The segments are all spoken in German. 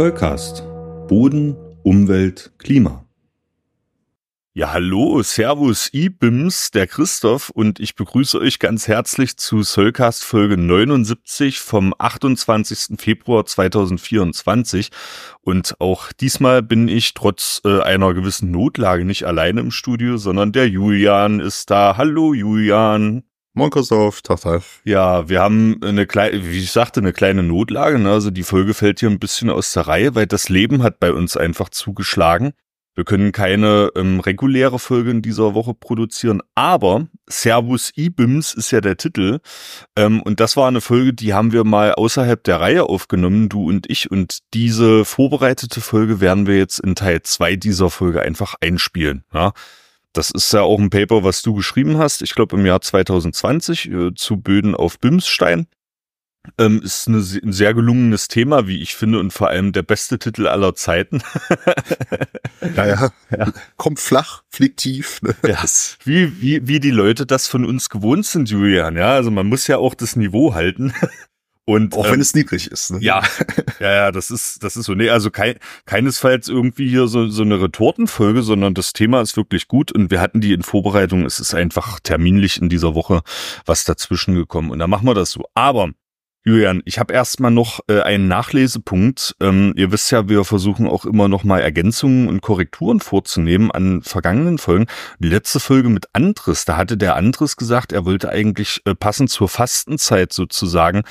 Zollcast. Boden, Umwelt, Klima. Ja, hallo, Servus, IBIMS, der Christoph und ich begrüße euch ganz herzlich zu Soulcast Folge 79 vom 28. Februar 2024. Und auch diesmal bin ich trotz äh, einer gewissen Notlage nicht alleine im Studio, sondern der Julian ist da. Hallo, Julian. Christoph, Tag, Tag. Ja, wir haben eine kleine, wie ich sagte, eine kleine Notlage. Ne? Also die Folge fällt hier ein bisschen aus der Reihe, weil das Leben hat bei uns einfach zugeschlagen. Wir können keine ähm, reguläre Folge in dieser Woche produzieren, aber Servus IBIMS ist ja der Titel. Ähm, und das war eine Folge, die haben wir mal außerhalb der Reihe aufgenommen, du und ich. Und diese vorbereitete Folge werden wir jetzt in Teil zwei dieser Folge einfach einspielen. Ja? Das ist ja auch ein Paper, was du geschrieben hast, ich glaube im Jahr 2020 äh, zu Böden auf Bimsstein. Ähm, ist eine, ein sehr gelungenes Thema, wie ich finde, und vor allem der beste Titel aller Zeiten. ja, ja, ja. Kommt flach, fliegt tief. Ne? Ja, wie, wie, wie die Leute das von uns gewohnt sind, Julian. Ja, also man muss ja auch das Niveau halten. Und, auch wenn ähm, es niedrig ist. Ne? Ja, ja, ja, das ist, das ist so. Nee, also kein, keinesfalls irgendwie hier so, so eine Retortenfolge, sondern das Thema ist wirklich gut und wir hatten die in Vorbereitung. Es ist einfach terminlich in dieser Woche was dazwischen gekommen und da machen wir das so. Aber Julian, ich habe erstmal noch äh, einen Nachlesepunkt. Ähm, ihr wisst ja, wir versuchen auch immer noch mal Ergänzungen und Korrekturen vorzunehmen an vergangenen Folgen. Die letzte Folge mit Andres, da hatte der Andres gesagt, er wollte eigentlich äh, passend zur Fastenzeit sozusagen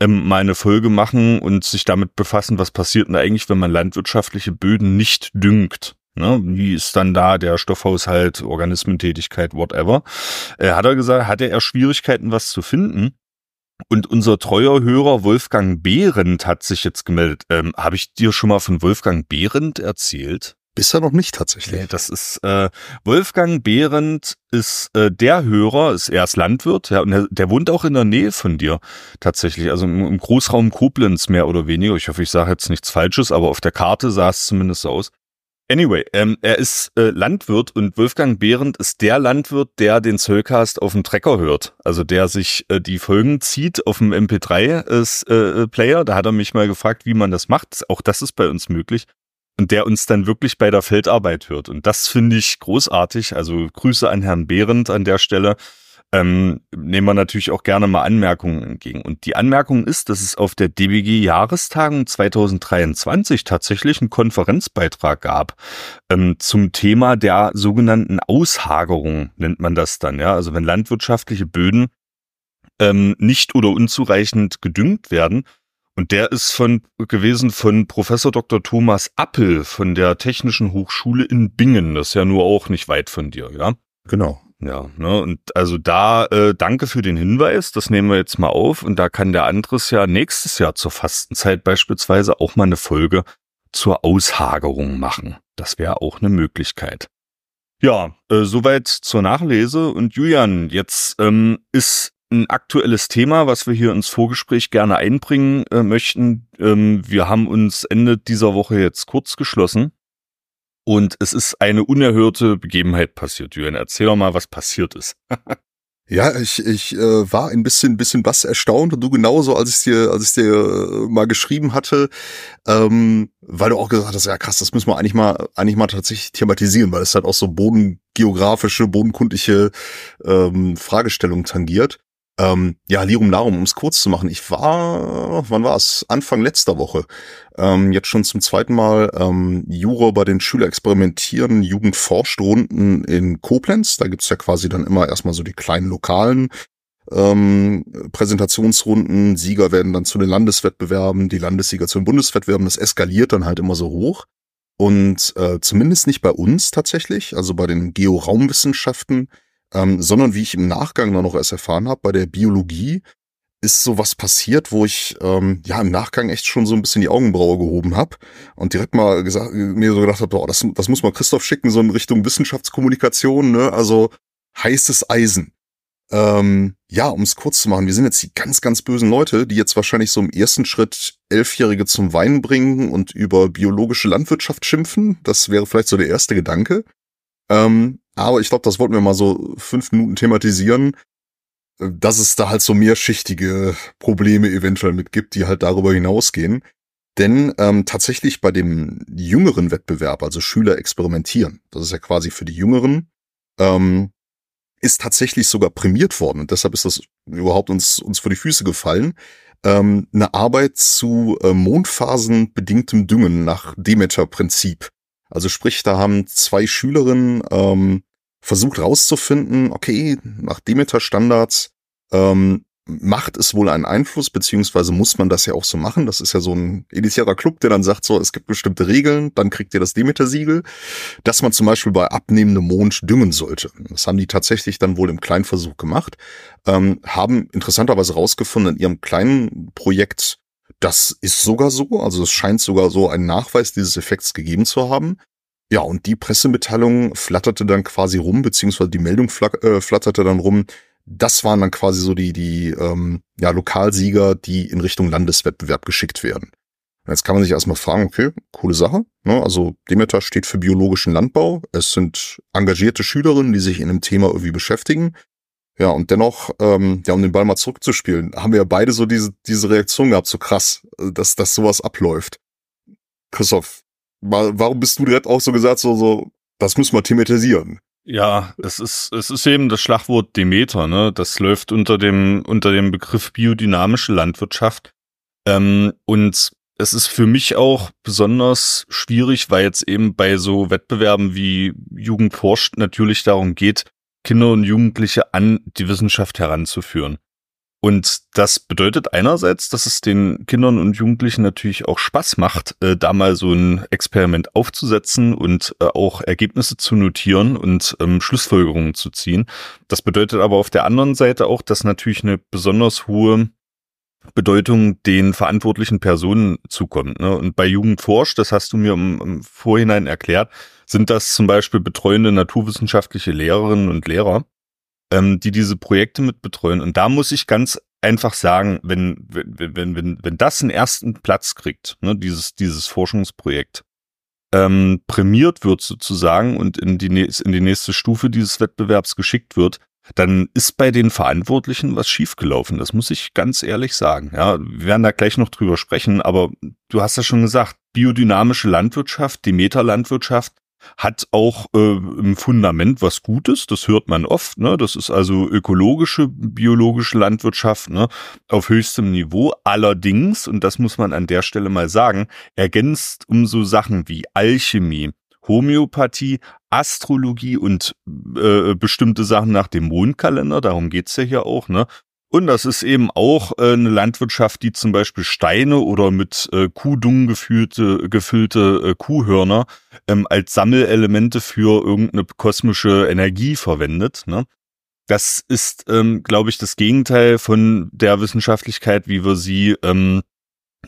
ähm, mal eine Folge machen und sich damit befassen, was passiert denn eigentlich, wenn man landwirtschaftliche Böden nicht düngt. Ne, wie ist dann da der Stoffhaushalt, Organismentätigkeit, whatever. Äh, hat er gesagt, hatte er Schwierigkeiten, was zu finden. Und unser treuer Hörer Wolfgang Behrendt hat sich jetzt gemeldet. Ähm, Habe ich dir schon mal von Wolfgang Behrendt erzählt? Bisher noch nicht tatsächlich. Nee, das ist äh, Wolfgang Behrendt ist äh, der Hörer, ist erst Landwirt, ja, und der, der wohnt auch in der Nähe von dir tatsächlich, also im, im Großraum Koblenz mehr oder weniger. Ich hoffe, ich sage jetzt nichts Falsches, aber auf der Karte sah es zumindest so aus. Anyway, ähm, er ist äh, Landwirt und Wolfgang Behrendt ist der Landwirt, der den Zollcast auf dem Trecker hört. Also der sich äh, die Folgen zieht auf dem MP3-Player. Äh, da hat er mich mal gefragt, wie man das macht. Auch das ist bei uns möglich und der uns dann wirklich bei der Feldarbeit hört. Und das finde ich großartig. Also Grüße an Herrn Behrendt an der Stelle. Ähm, nehmen wir natürlich auch gerne mal Anmerkungen entgegen. Und die Anmerkung ist, dass es auf der DBG-Jahrestagung 2023 tatsächlich einen Konferenzbeitrag gab ähm, zum Thema der sogenannten Aushagerung, nennt man das dann. Ja, also wenn landwirtschaftliche Böden ähm, nicht oder unzureichend gedüngt werden, und der ist von gewesen von Professor Dr. Thomas Appel von der Technischen Hochschule in Bingen. Das ist ja nur auch nicht weit von dir, ja? Genau. Ja, ne, und also da äh, danke für den Hinweis, das nehmen wir jetzt mal auf und da kann der Andres ja nächstes Jahr zur Fastenzeit beispielsweise auch mal eine Folge zur Aushagerung machen. Das wäre auch eine Möglichkeit. Ja, äh, soweit zur Nachlese und Julian, jetzt ähm, ist ein aktuelles Thema, was wir hier ins Vorgespräch gerne einbringen äh, möchten. Ähm, wir haben uns Ende dieser Woche jetzt kurz geschlossen und es ist eine unerhörte Begebenheit passiert. Jürgen, erzähl doch mal, was passiert ist. Ja, ich, ich äh, war ein bisschen, bisschen was erstaunt und du genauso, als ich dir, als ich dir äh, mal geschrieben hatte, ähm, weil du auch gesagt hast, ja krass, das müssen wir eigentlich mal, eigentlich mal tatsächlich thematisieren, weil es halt auch so bodengeografische, bodenkundliche ähm, Fragestellungen tangiert. Ähm, ja, Lirum Larum, um es kurz zu machen. Ich war, wann war es? Anfang letzter Woche. Ähm, jetzt schon zum zweiten Mal ähm, Juror bei den Schüler experimentieren Jugendforschrunden in Koblenz. Da gibt's ja quasi dann immer erstmal so die kleinen lokalen ähm, Präsentationsrunden. Sieger werden dann zu den Landeswettbewerben, die Landessieger zu den Bundeswettbewerben. Das eskaliert dann halt immer so hoch. Und äh, zumindest nicht bei uns tatsächlich, also bei den Georaumwissenschaften ähm, sondern wie ich im Nachgang dann noch erst erfahren habe, bei der Biologie ist sowas passiert, wo ich ähm, ja im Nachgang echt schon so ein bisschen die Augenbraue gehoben habe und direkt mal gesagt, mir so gedacht habe, das, das muss mal Christoph schicken, so in Richtung Wissenschaftskommunikation, ne? Also heißes Eisen. Ähm, ja, um es kurz zu machen, wir sind jetzt die ganz, ganz bösen Leute, die jetzt wahrscheinlich so im ersten Schritt Elfjährige zum Wein bringen und über biologische Landwirtschaft schimpfen. Das wäre vielleicht so der erste Gedanke. Ähm, aber ich glaube, das wollten wir mal so fünf Minuten thematisieren, dass es da halt so mehrschichtige Probleme eventuell mit gibt, die halt darüber hinausgehen. Denn ähm, tatsächlich bei dem jüngeren Wettbewerb, also Schüler experimentieren, das ist ja quasi für die Jüngeren, ähm, ist tatsächlich sogar prämiert worden. Und deshalb ist das überhaupt uns, uns vor die Füße gefallen. Ähm, eine Arbeit zu äh, mondphasenbedingtem Düngen nach Demeter-Prinzip. Also sprich, da haben zwei Schülerinnen ähm, versucht rauszufinden, okay, nach Demeter-Standards ähm, macht es wohl einen Einfluss, beziehungsweise muss man das ja auch so machen. Das ist ja so ein elitärer Club, der dann sagt, so, es gibt bestimmte Regeln, dann kriegt ihr das Demeter-Siegel, dass man zum Beispiel bei abnehmendem Mond düngen sollte. Das haben die tatsächlich dann wohl im Kleinversuch gemacht, ähm, haben interessanterweise rausgefunden in ihrem kleinen Projekt, das ist sogar so, also es scheint sogar so einen Nachweis dieses Effekts gegeben zu haben. Ja, und die Pressemitteilung flatterte dann quasi rum, beziehungsweise die Meldung äh, flatterte dann rum, das waren dann quasi so die, die ähm, ja, Lokalsieger, die in Richtung Landeswettbewerb geschickt werden. Und jetzt kann man sich erstmal fragen, okay, coole Sache. Ne? Also Demeter steht für biologischen Landbau. Es sind engagierte Schülerinnen, die sich in dem Thema irgendwie beschäftigen. Ja, und dennoch, ähm, ja, um den Ball mal zurückzuspielen, haben wir ja beide so diese, diese Reaktion gehabt, so krass, dass, dass sowas abläuft. Christoph, warum bist du direkt auch so gesagt, so, so, das müssen wir thematisieren? Ja, es ist, es ist eben das Schlagwort Demeter, ne? Das läuft unter dem, unter dem Begriff biodynamische Landwirtschaft. Ähm, und es ist für mich auch besonders schwierig, weil jetzt eben bei so Wettbewerben wie Jugend forscht natürlich darum geht, Kinder und Jugendliche an die Wissenschaft heranzuführen. Und das bedeutet einerseits, dass es den Kindern und Jugendlichen natürlich auch Spaß macht, äh, da mal so ein Experiment aufzusetzen und äh, auch Ergebnisse zu notieren und ähm, Schlussfolgerungen zu ziehen. Das bedeutet aber auf der anderen Seite auch, dass natürlich eine besonders hohe Bedeutung den verantwortlichen Personen zukommt. Ne? Und bei Jugend forscht, das hast du mir im, im Vorhinein erklärt, sind das zum Beispiel betreuende naturwissenschaftliche Lehrerinnen und Lehrer, ähm, die diese Projekte mit betreuen. Und da muss ich ganz einfach sagen, wenn, wenn, wenn, wenn, wenn das einen ersten Platz kriegt, ne, dieses, dieses Forschungsprojekt, ähm, prämiert wird sozusagen und in die, in die nächste Stufe dieses Wettbewerbs geschickt wird, dann ist bei den Verantwortlichen was schiefgelaufen. Das muss ich ganz ehrlich sagen. Ja, wir werden da gleich noch drüber sprechen, aber du hast ja schon gesagt, biodynamische Landwirtschaft, die Metalandwirtschaft, hat auch äh, im Fundament was Gutes, das hört man oft, ne? Das ist also ökologische, biologische Landwirtschaft, ne? Auf höchstem Niveau. Allerdings, und das muss man an der Stelle mal sagen, ergänzt um so Sachen wie Alchemie, Homöopathie, Astrologie und äh, bestimmte Sachen nach dem Mondkalender, darum geht's ja hier auch, ne? Und das ist eben auch äh, eine Landwirtschaft, die zum Beispiel Steine oder mit äh, Kuhdung gefüllte, gefüllte äh, Kuhhörner ähm, als Sammelelemente für irgendeine kosmische Energie verwendet. Ne? Das ist, ähm, glaube ich, das Gegenteil von der Wissenschaftlichkeit, wie wir sie ähm,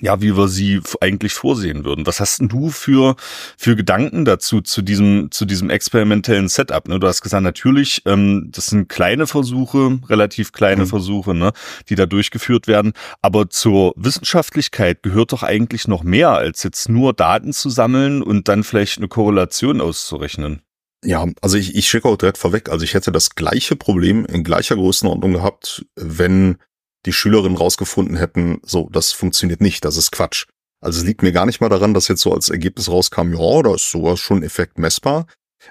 ja, wie wir sie eigentlich vorsehen würden. Was hast denn du für, für Gedanken dazu, zu diesem, zu diesem experimentellen Setup? Ne? Du hast gesagt, natürlich, ähm, das sind kleine Versuche, relativ kleine mhm. Versuche, ne, die da durchgeführt werden. Aber zur Wissenschaftlichkeit gehört doch eigentlich noch mehr, als jetzt nur Daten zu sammeln und dann vielleicht eine Korrelation auszurechnen. Ja, also ich, ich schicke auch direkt vorweg. Also ich hätte das gleiche Problem in gleicher Größenordnung gehabt, wenn die Schülerinnen rausgefunden hätten, so, das funktioniert nicht, das ist Quatsch. Also es liegt mir gar nicht mal daran, dass jetzt so als Ergebnis rauskam, ja, da ist sowas schon Effekt messbar.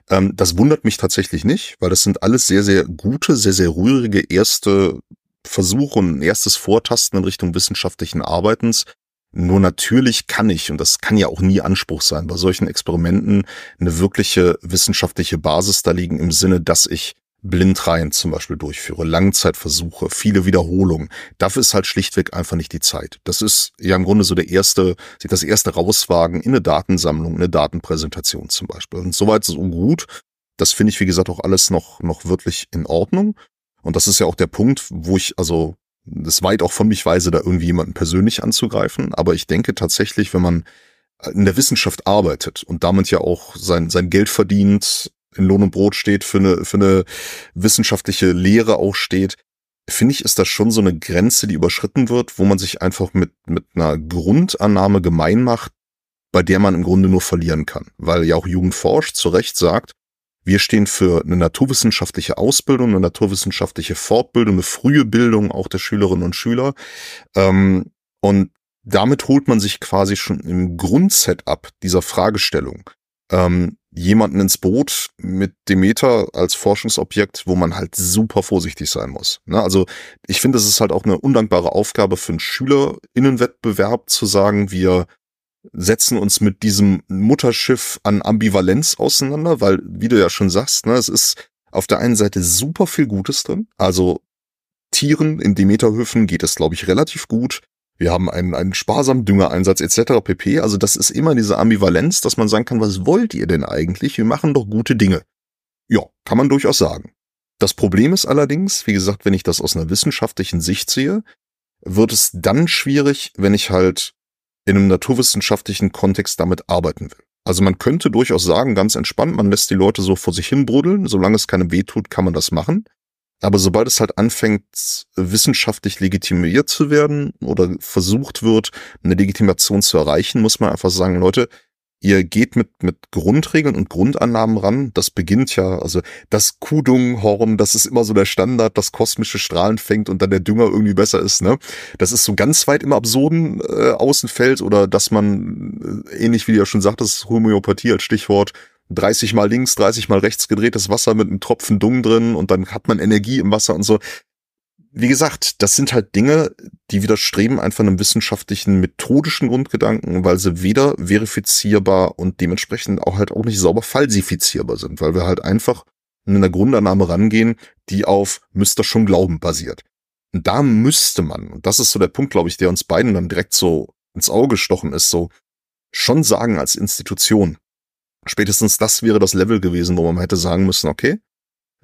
Ähm, das wundert mich tatsächlich nicht, weil das sind alles sehr, sehr gute, sehr, sehr rührige erste Versuche und erstes Vortasten in Richtung wissenschaftlichen Arbeitens. Nur natürlich kann ich, und das kann ja auch nie Anspruch sein, bei solchen Experimenten eine wirkliche wissenschaftliche Basis da liegen im Sinne, dass ich Blindreihen zum Beispiel durchführe, Langzeitversuche, viele Wiederholungen. Dafür ist halt schlichtweg einfach nicht die Zeit. Das ist ja im Grunde so der erste, sich das erste rauswagen in eine Datensammlung, eine Datenpräsentation zum Beispiel. Und soweit so gut. Das finde ich, wie gesagt, auch alles noch, noch wirklich in Ordnung. Und das ist ja auch der Punkt, wo ich, also, das weit auch von mich weise, da irgendwie jemanden persönlich anzugreifen. Aber ich denke tatsächlich, wenn man in der Wissenschaft arbeitet und damit ja auch sein, sein Geld verdient, in Lohn und Brot steht, für eine, für eine wissenschaftliche Lehre auch steht, finde ich, ist das schon so eine Grenze, die überschritten wird, wo man sich einfach mit, mit einer Grundannahme gemein macht, bei der man im Grunde nur verlieren kann. Weil ja auch Jugend forscht zu Recht sagt, wir stehen für eine naturwissenschaftliche Ausbildung, eine naturwissenschaftliche Fortbildung, eine frühe Bildung auch der Schülerinnen und Schüler. Ähm, und damit holt man sich quasi schon im Grundsetup dieser Fragestellung ähm, jemanden ins Boot mit Demeter als Forschungsobjekt, wo man halt super vorsichtig sein muss. Ne? Also ich finde, es ist halt auch eine undankbare Aufgabe für einen Schülerinnenwettbewerb zu sagen, wir setzen uns mit diesem Mutterschiff an Ambivalenz auseinander, weil, wie du ja schon sagst, ne, es ist auf der einen Seite super viel Gutes drin. Also Tieren in Demeterhöfen geht es, glaube ich, relativ gut. Wir haben einen, einen sparsamen Düngereinsatz etc. pp. Also das ist immer diese Ambivalenz, dass man sagen kann, was wollt ihr denn eigentlich? Wir machen doch gute Dinge. Ja, kann man durchaus sagen. Das Problem ist allerdings, wie gesagt, wenn ich das aus einer wissenschaftlichen Sicht sehe, wird es dann schwierig, wenn ich halt in einem naturwissenschaftlichen Kontext damit arbeiten will. Also man könnte durchaus sagen, ganz entspannt, man lässt die Leute so vor sich hin bruddeln, solange es keinem weh tut, kann man das machen. Aber sobald es halt anfängt, wissenschaftlich legitimiert zu werden oder versucht wird, eine Legitimation zu erreichen, muss man einfach sagen, Leute, ihr geht mit, mit Grundregeln und Grundannahmen ran. Das beginnt ja, also das Kudunghorn, das ist immer so der Standard, das kosmische Strahlen fängt und dann der Dünger irgendwie besser ist, ne? Das ist so ganz weit im absurden äh, Außenfeld oder dass man, äh, ähnlich wie du ja schon sagtest, Homöopathie als Stichwort, 30 mal links, 30 mal rechts gedrehtes Wasser mit einem Tropfen Dung drin und dann hat man Energie im Wasser und so wie gesagt, das sind halt Dinge, die widerstreben einfach einem wissenschaftlichen, methodischen Grundgedanken, weil sie weder verifizierbar und dementsprechend auch halt auch nicht sauber falsifizierbar sind, weil wir halt einfach in einer Grundannahme rangehen, die auf müsste schon glauben basiert. Und da müsste man, und das ist so der Punkt, glaube ich, der uns beiden dann direkt so ins Auge gestochen ist, so schon sagen als Institution. Spätestens das wäre das Level gewesen, wo man hätte sagen müssen, okay,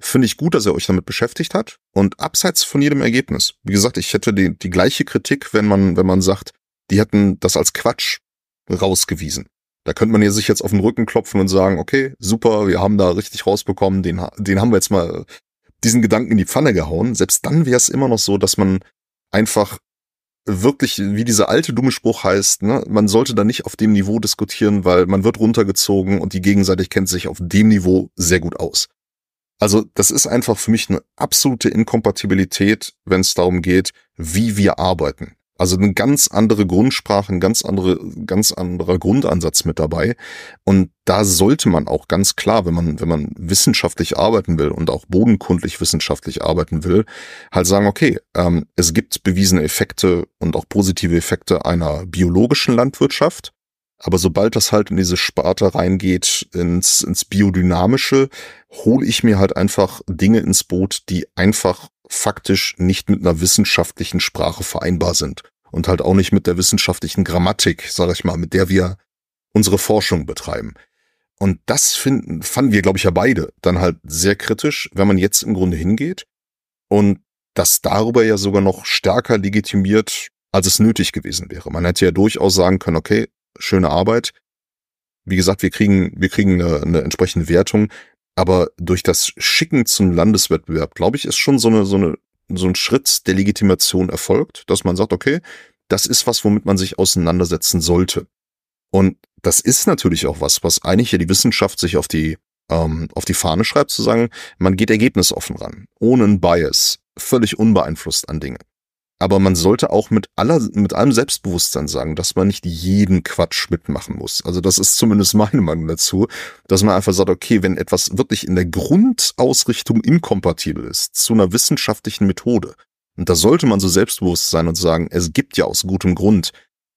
finde ich gut, dass er euch damit beschäftigt hat. Und abseits von jedem Ergebnis. Wie gesagt, ich hätte die, die gleiche Kritik, wenn man, wenn man sagt, die hätten das als Quatsch rausgewiesen. Da könnte man hier sich jetzt auf den Rücken klopfen und sagen, okay, super, wir haben da richtig rausbekommen, den, den haben wir jetzt mal diesen Gedanken in die Pfanne gehauen. Selbst dann wäre es immer noch so, dass man einfach wirklich, wie dieser alte dumme Spruch heißt, ne, man sollte da nicht auf dem Niveau diskutieren, weil man wird runtergezogen und die gegenseitig kennt sich auf dem Niveau sehr gut aus. Also das ist einfach für mich eine absolute Inkompatibilität, wenn es darum geht, wie wir arbeiten. Also eine ganz andere Grundsprache, ein ganz andere, ganz anderer Grundansatz mit dabei. Und da sollte man auch ganz klar, wenn man, wenn man wissenschaftlich arbeiten will und auch bodenkundlich wissenschaftlich arbeiten will, halt sagen, okay, ähm, es gibt bewiesene Effekte und auch positive Effekte einer biologischen Landwirtschaft. Aber sobald das halt in diese Sparte reingeht, ins, ins Biodynamische, hole ich mir halt einfach Dinge ins Boot, die einfach faktisch nicht mit einer wissenschaftlichen Sprache vereinbar sind. Und halt auch nicht mit der wissenschaftlichen Grammatik, sage ich mal, mit der wir unsere Forschung betreiben. Und das finden, fanden wir, glaube ich, ja beide dann halt sehr kritisch, wenn man jetzt im Grunde hingeht und das darüber ja sogar noch stärker legitimiert, als es nötig gewesen wäre. Man hätte ja durchaus sagen können, okay, schöne Arbeit. Wie gesagt, wir kriegen, wir kriegen eine, eine entsprechende Wertung, aber durch das Schicken zum Landeswettbewerb, glaube ich, ist schon so eine, so eine, so ein Schritt der Legitimation erfolgt, dass man sagt, okay, das ist was, womit man sich auseinandersetzen sollte. Und das ist natürlich auch was, was eigentlich ja die Wissenschaft sich auf die, ähm, auf die Fahne schreibt, zu sagen, man geht ergebnisoffen ran, ohne einen Bias, völlig unbeeinflusst an Dinge. Aber man sollte auch mit aller, mit allem Selbstbewusstsein sagen, dass man nicht jeden Quatsch mitmachen muss. Also das ist zumindest meine Meinung dazu, dass man einfach sagt, okay, wenn etwas wirklich in der Grundausrichtung inkompatibel ist zu einer wissenschaftlichen Methode, und da sollte man so selbstbewusst sein und sagen, es gibt ja aus gutem Grund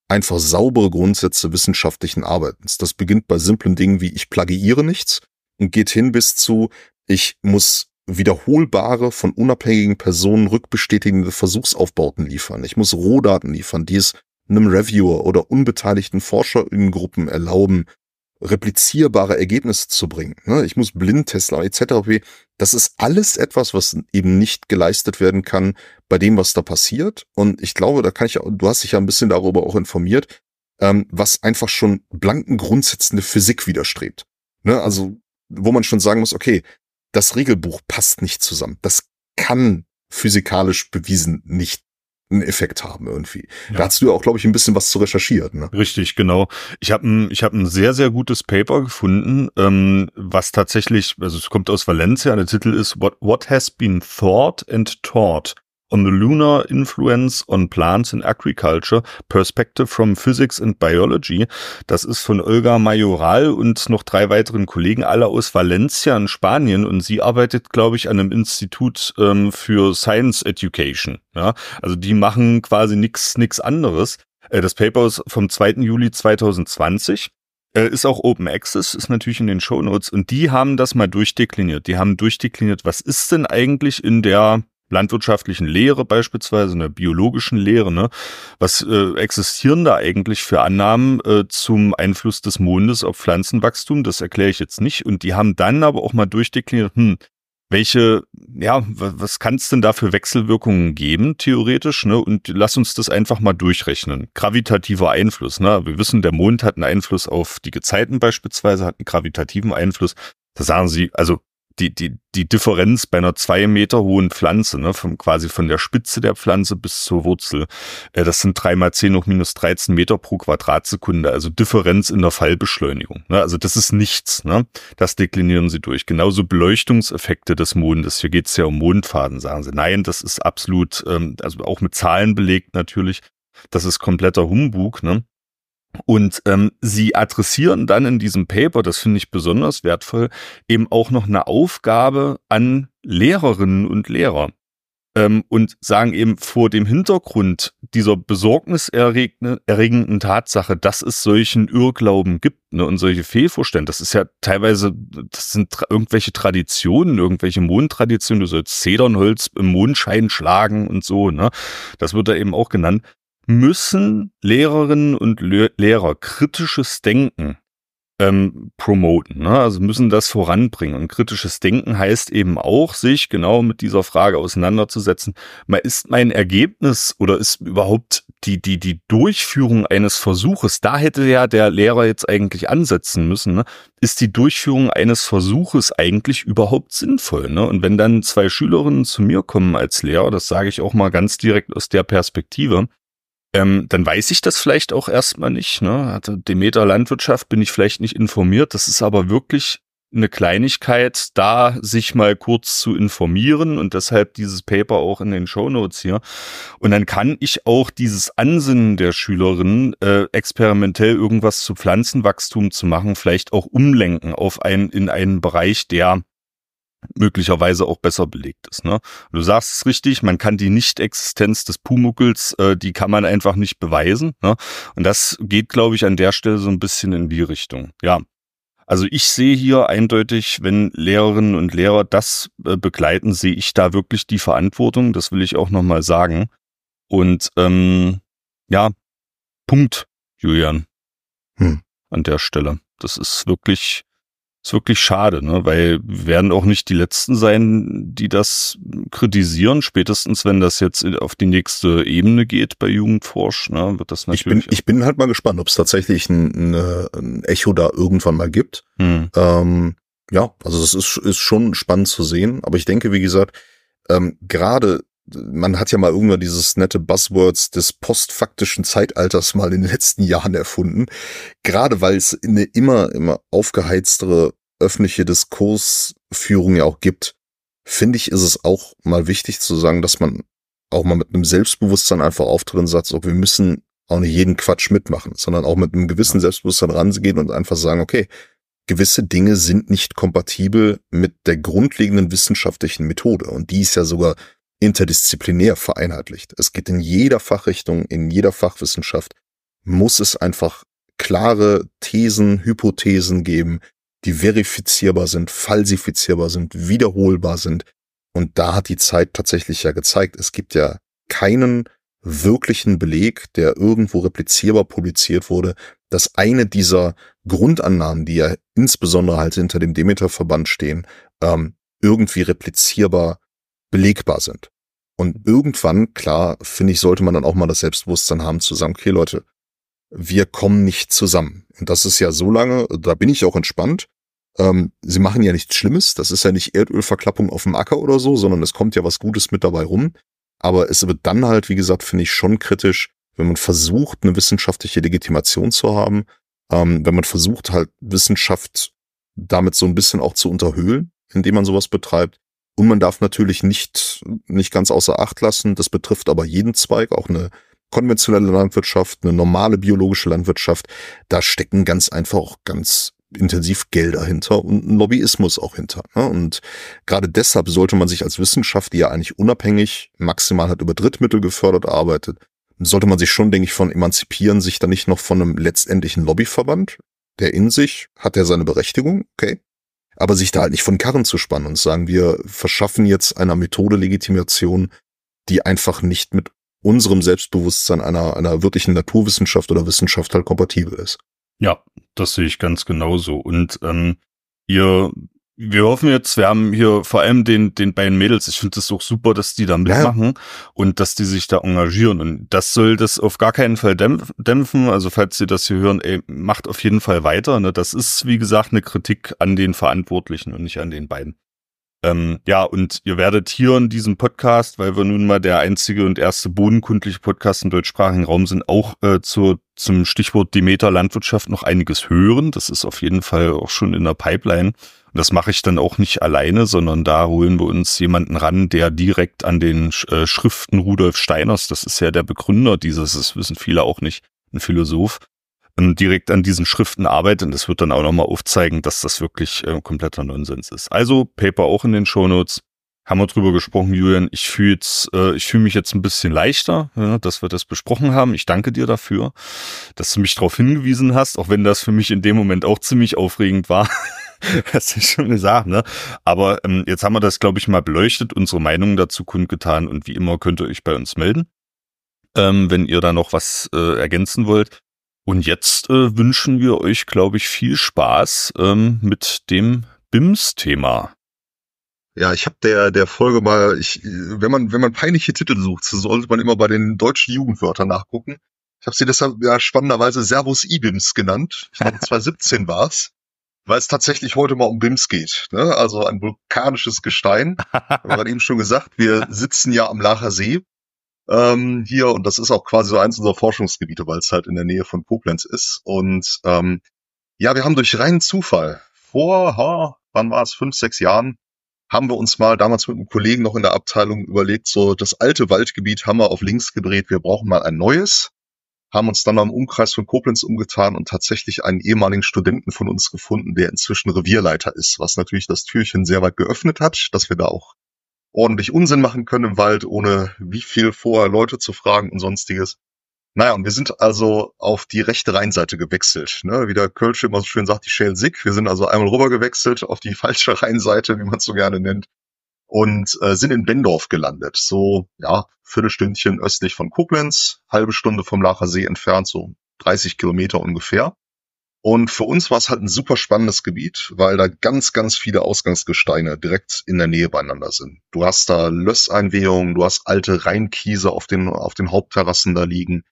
einfach saubere Grundsätze wissenschaftlichen Arbeitens. Das beginnt bei simplen Dingen wie ich plagiiere nichts und geht hin bis zu ich muss wiederholbare, von unabhängigen Personen rückbestätigende Versuchsaufbauten liefern. Ich muss Rohdaten liefern, die es einem Reviewer oder unbeteiligten Forscherinnengruppen erlauben, replizierbare Ergebnisse zu bringen. Ne, ich muss Blindtests etc. Das ist alles etwas, was eben nicht geleistet werden kann bei dem, was da passiert. Und ich glaube, da kann ich, du hast dich ja ein bisschen darüber auch informiert, ähm, was einfach schon blanken Grundsätzen der Physik widerstrebt. Ne, also, wo man schon sagen muss, okay, das Regelbuch passt nicht zusammen. Das kann physikalisch bewiesen nicht einen Effekt haben irgendwie. Ja. Da hast du ja auch, glaube ich, ein bisschen was zu recherchieren. Ne? Richtig, genau. Ich habe ein, ich hab ein sehr, sehr gutes Paper gefunden, ähm, was tatsächlich, also es kommt aus Valencia, der Titel ist What, What has been thought and taught on the Lunar Influence on Plants in Agriculture, Perspective from Physics and Biology. Das ist von Olga Majoral und noch drei weiteren Kollegen, alle aus Valencia in Spanien. Und sie arbeitet, glaube ich, an einem Institut ähm, für Science Education. Ja, also die machen quasi nichts nix anderes. Äh, das Paper ist vom 2. Juli 2020 äh, ist auch Open Access, ist natürlich in den Show Notes und die haben das mal durchdekliniert. Die haben durchdekliniert, was ist denn eigentlich in der landwirtschaftlichen Lehre beispielsweise, in der biologischen Lehre, ne? Was äh, existieren da eigentlich für Annahmen äh, zum Einfluss des Mondes auf Pflanzenwachstum? Das erkläre ich jetzt nicht. Und die haben dann aber auch mal durchdekliniert, hm, welche, ja, was kann es denn da für Wechselwirkungen geben, theoretisch, ne? Und lass uns das einfach mal durchrechnen. Gravitativer Einfluss, ne? Wir wissen, der Mond hat einen Einfluss auf die Gezeiten beispielsweise, hat einen gravitativen Einfluss. Da sagen sie, also die, die, die Differenz bei einer zwei Meter hohen Pflanze, ne, von, quasi von der Spitze der Pflanze bis zur Wurzel, äh, das sind drei mal zehn hoch minus 13 Meter pro Quadratsekunde, also Differenz in der Fallbeschleunigung. Ne, also das ist nichts, ne, das deklinieren sie durch. Genauso Beleuchtungseffekte des Mondes, hier geht's ja um Mondfaden, sagen sie. Nein, das ist absolut, ähm, also auch mit Zahlen belegt natürlich, das ist kompletter Humbug, ne. Und ähm, sie adressieren dann in diesem Paper, das finde ich besonders wertvoll, eben auch noch eine Aufgabe an Lehrerinnen und Lehrer ähm, und sagen eben vor dem Hintergrund dieser besorgniserregenden Tatsache, dass es solchen Irrglauben gibt ne, und solche Fehlvorstellungen. Das ist ja teilweise, das sind tra irgendwelche Traditionen, irgendwelche Mondtraditionen. Du sollst Zedernholz im Mondschein schlagen und so. Ne? Das wird da eben auch genannt müssen Lehrerinnen und Le Lehrer kritisches Denken ähm, promoten, ne? also müssen das voranbringen. Und kritisches Denken heißt eben auch, sich genau mit dieser Frage auseinanderzusetzen. Ist mein Ergebnis oder ist überhaupt die, die, die Durchführung eines Versuches, da hätte ja der Lehrer jetzt eigentlich ansetzen müssen, ne? ist die Durchführung eines Versuches eigentlich überhaupt sinnvoll? Ne? Und wenn dann zwei Schülerinnen zu mir kommen als Lehrer, das sage ich auch mal ganz direkt aus der Perspektive, ähm, dann weiß ich das vielleicht auch erstmal nicht. Ne? Also Demeter Landwirtschaft bin ich vielleicht nicht informiert. Das ist aber wirklich eine Kleinigkeit, da sich mal kurz zu informieren und deshalb dieses Paper auch in den Show Notes hier. Und dann kann ich auch dieses Ansinnen der Schülerinnen, äh, experimentell irgendwas zu Pflanzenwachstum zu machen, vielleicht auch umlenken auf einen, in einen Bereich, der möglicherweise auch besser belegt ist. Ne? Du sagst es richtig, man kann die Nicht-Existenz des Pumuckels, äh, die kann man einfach nicht beweisen. Ne? Und das geht, glaube ich, an der Stelle so ein bisschen in die Richtung. Ja. Also ich sehe hier eindeutig, wenn Lehrerinnen und Lehrer das äh, begleiten, sehe ich da wirklich die Verantwortung. Das will ich auch nochmal sagen. Und ähm, ja, Punkt, Julian. Hm. An der Stelle. Das ist wirklich ist wirklich schade, ne? weil wir werden auch nicht die Letzten sein, die das kritisieren. Spätestens, wenn das jetzt auf die nächste Ebene geht bei Jugendforsch, ne, wird das natürlich. Ich bin, ich bin halt mal gespannt, ob es tatsächlich ein, ein, Echo da irgendwann mal gibt. Hm. Ähm, ja, also das ist, ist schon spannend zu sehen. Aber ich denke, wie gesagt, ähm, gerade man hat ja mal irgendwann dieses nette Buzzwords des postfaktischen Zeitalters mal in den letzten Jahren erfunden. Gerade weil es eine immer, immer aufgeheiztere öffentliche Diskursführung ja auch gibt, finde ich, ist es auch mal wichtig zu sagen, dass man auch mal mit einem Selbstbewusstsein einfach auftritt und sagt, so, wir müssen auch nicht jeden Quatsch mitmachen, sondern auch mit einem gewissen Selbstbewusstsein rangehen und einfach sagen, okay, gewisse Dinge sind nicht kompatibel mit der grundlegenden wissenschaftlichen Methode. Und die ist ja sogar interdisziplinär vereinheitlicht. Es geht in jeder Fachrichtung, in jeder Fachwissenschaft, muss es einfach klare Thesen, Hypothesen geben, die verifizierbar sind, falsifizierbar sind, wiederholbar sind. Und da hat die Zeit tatsächlich ja gezeigt, es gibt ja keinen wirklichen Beleg, der irgendwo replizierbar publiziert wurde, dass eine dieser Grundannahmen, die ja insbesondere halt hinter dem Demeter-Verband stehen, ähm, irgendwie replizierbar belegbar sind. Und irgendwann, klar, finde ich, sollte man dann auch mal das Selbstbewusstsein haben zu sagen, okay Leute, wir kommen nicht zusammen. Und das ist ja so lange, da bin ich auch entspannt. Ähm, sie machen ja nichts Schlimmes, das ist ja nicht Erdölverklappung auf dem Acker oder so, sondern es kommt ja was Gutes mit dabei rum. Aber es wird dann halt, wie gesagt, finde ich schon kritisch, wenn man versucht, eine wissenschaftliche Legitimation zu haben, ähm, wenn man versucht, halt Wissenschaft damit so ein bisschen auch zu unterhöhlen, indem man sowas betreibt. Und man darf natürlich nicht, nicht ganz außer Acht lassen, das betrifft aber jeden Zweig, auch eine konventionelle Landwirtschaft, eine normale biologische Landwirtschaft, da stecken ganz einfach auch ganz intensiv Gelder hinter und ein Lobbyismus auch hinter. Ne? Und gerade deshalb sollte man sich als Wissenschaft, die ja eigentlich unabhängig, maximal hat über Drittmittel gefördert arbeitet, sollte man sich schon, denke ich, von emanzipieren, sich dann nicht noch von einem letztendlichen Lobbyverband, der in sich hat ja seine Berechtigung, okay, aber sich da halt nicht von Karren zu spannen und sagen, wir verschaffen jetzt einer Methode Legitimation, die einfach nicht mit unserem Selbstbewusstsein einer, einer wirklichen Naturwissenschaft oder Wissenschaft halt kompatibel ist. Ja, das sehe ich ganz genauso. Und ähm, ihr, wir hoffen jetzt, wir haben hier vor allem den, den beiden Mädels, ich finde es auch super, dass die da mitmachen ja. und dass die sich da engagieren. Und das soll das auf gar keinen Fall dämpfen. Also falls Sie das hier hören, ey, macht auf jeden Fall weiter. Ne? Das ist, wie gesagt, eine Kritik an den Verantwortlichen und nicht an den beiden. Ähm, ja, und ihr werdet hier in diesem Podcast, weil wir nun mal der einzige und erste bodenkundliche Podcast im deutschsprachigen Raum sind, auch äh, zur, zum Stichwort Demeter Landwirtschaft noch einiges hören. Das ist auf jeden Fall auch schon in der Pipeline. Und das mache ich dann auch nicht alleine, sondern da holen wir uns jemanden ran, der direkt an den äh, Schriften Rudolf Steiners, das ist ja der Begründer dieses, das wissen viele auch nicht, ein Philosoph, direkt an diesen Schriften arbeitet. Und das wird dann auch nochmal aufzeigen, dass das wirklich äh, kompletter Nonsens ist. Also Paper auch in den Shownotes. Haben wir drüber gesprochen, Julian. Ich fühle äh, ich fühle mich jetzt ein bisschen leichter, ja, dass wir das besprochen haben. Ich danke dir dafür, dass du mich darauf hingewiesen hast, auch wenn das für mich in dem Moment auch ziemlich aufregend war. hast du schon gesagt, ne? Aber ähm, jetzt haben wir das, glaube ich, mal beleuchtet, unsere Meinungen dazu kundgetan und wie immer könnt ihr euch bei uns melden, ähm, wenn ihr da noch was äh, ergänzen wollt. Und jetzt äh, wünschen wir euch, glaube ich, viel Spaß ähm, mit dem BIMS-Thema. Ja, ich habe der der Folge mal, ich, wenn man wenn man peinliche Titel sucht, so sollte man immer bei den deutschen Jugendwörtern nachgucken. Ich habe sie deshalb ja spannenderweise Servus IBIMS genannt. Ich glaube 2017 war's, weil es tatsächlich heute mal um BIMS geht. Ne? Also ein vulkanisches Gestein. Wir haben eben schon gesagt, wir sitzen ja am Lacher See ähm, hier und das ist auch quasi so eins unserer Forschungsgebiete, weil es halt in der Nähe von Koblenz ist. Und ähm, ja, wir haben durch reinen Zufall vor, ha, wann war es, fünf, sechs Jahren, haben wir uns mal damals mit einem Kollegen noch in der Abteilung überlegt, so das alte Waldgebiet haben wir auf links gedreht, wir brauchen mal ein neues, haben uns dann mal im Umkreis von Koblenz umgetan und tatsächlich einen ehemaligen Studenten von uns gefunden, der inzwischen Revierleiter ist, was natürlich das Türchen sehr weit geöffnet hat, dass wir da auch ordentlich Unsinn machen können im Wald, ohne wie viel vorher Leute zu fragen und sonstiges. Naja, und wir sind also auf die rechte Rheinseite gewechselt. Ne? Wie der Kölsch immer so schön sagt, die Schäl Sick. Wir sind also einmal rüber gewechselt auf die falsche Rheinseite, wie man es so gerne nennt. Und äh, sind in Bendorf gelandet. So, ja, Viertelstündchen östlich von Koblenz, halbe Stunde vom Lacher See entfernt, so 30 Kilometer ungefähr. Und für uns war es halt ein super spannendes Gebiet, weil da ganz, ganz viele Ausgangsgesteine direkt in der Nähe beieinander sind. Du hast da Lösseinwehungen, du hast alte Rheinkiese auf den, auf den Hauptterrassen da liegen,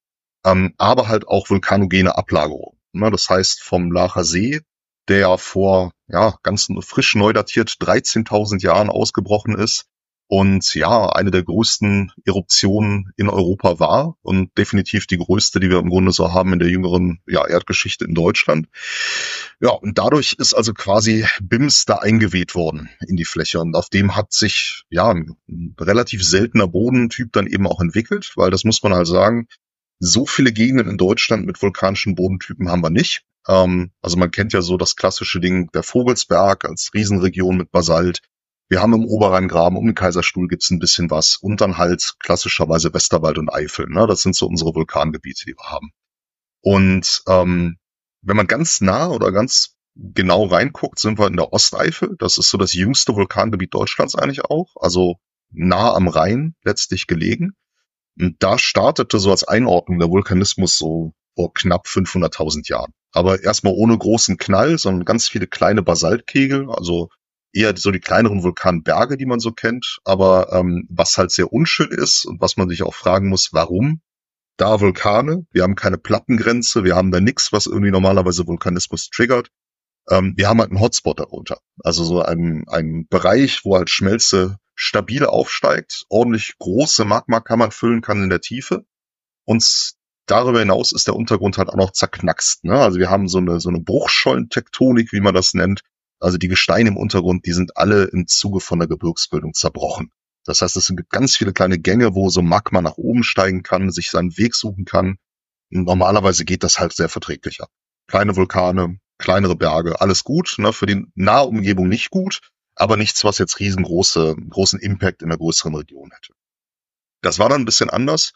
ähm, aber halt auch vulkanogene Ablagerungen. Ne? Das heißt, vom Lacher See, der vor, ja, ganz frisch neu datiert 13.000 Jahren ausgebrochen ist, und ja, eine der größten Eruptionen in Europa war und definitiv die größte, die wir im Grunde so haben in der jüngeren ja, Erdgeschichte in Deutschland. Ja, und dadurch ist also quasi BIMS da eingeweht worden in die Fläche und auf dem hat sich ja ein relativ seltener Bodentyp dann eben auch entwickelt, weil das muss man halt sagen, so viele Gegenden in Deutschland mit vulkanischen Bodentypen haben wir nicht. Ähm, also man kennt ja so das klassische Ding der Vogelsberg als Riesenregion mit Basalt. Wir haben im Oberrheingraben um den Kaiserstuhl gibt's ein bisschen was und dann halt klassischerweise Westerwald und Eifel. Ne? Das sind so unsere Vulkangebiete, die wir haben. Und ähm, wenn man ganz nah oder ganz genau reinguckt, sind wir in der Osteifel. Das ist so das jüngste Vulkangebiet Deutschlands eigentlich auch. Also nah am Rhein letztlich gelegen. Und da startete so als Einordnung der Vulkanismus so vor knapp 500.000 Jahren. Aber erstmal ohne großen Knall, sondern ganz viele kleine Basaltkegel, also eher so die kleineren Vulkanberge, die man so kennt. Aber ähm, was halt sehr unschön ist und was man sich auch fragen muss, warum da Vulkane? Wir haben keine Plattengrenze, wir haben da nichts, was irgendwie normalerweise Vulkanismus triggert. Ähm, wir haben halt einen Hotspot darunter. Also so ein, ein Bereich, wo halt Schmelze stabil aufsteigt, ordentlich große Magmakammern füllen kann in der Tiefe. Und darüber hinaus ist der Untergrund halt auch noch zerknackst. Ne? Also wir haben so eine, so eine Bruchschollentektonik, wie man das nennt, also die Gesteine im Untergrund, die sind alle im Zuge von der Gebirgsbildung zerbrochen. Das heißt, es gibt ganz viele kleine Gänge, wo so Magma nach oben steigen kann, sich seinen Weg suchen kann. Normalerweise geht das halt sehr verträglicher. Kleine Vulkane, kleinere Berge, alles gut, ne, für die Nahumgebung nicht gut, aber nichts, was jetzt riesengroße, großen Impact in der größeren Region hätte. Das war dann ein bisschen anders.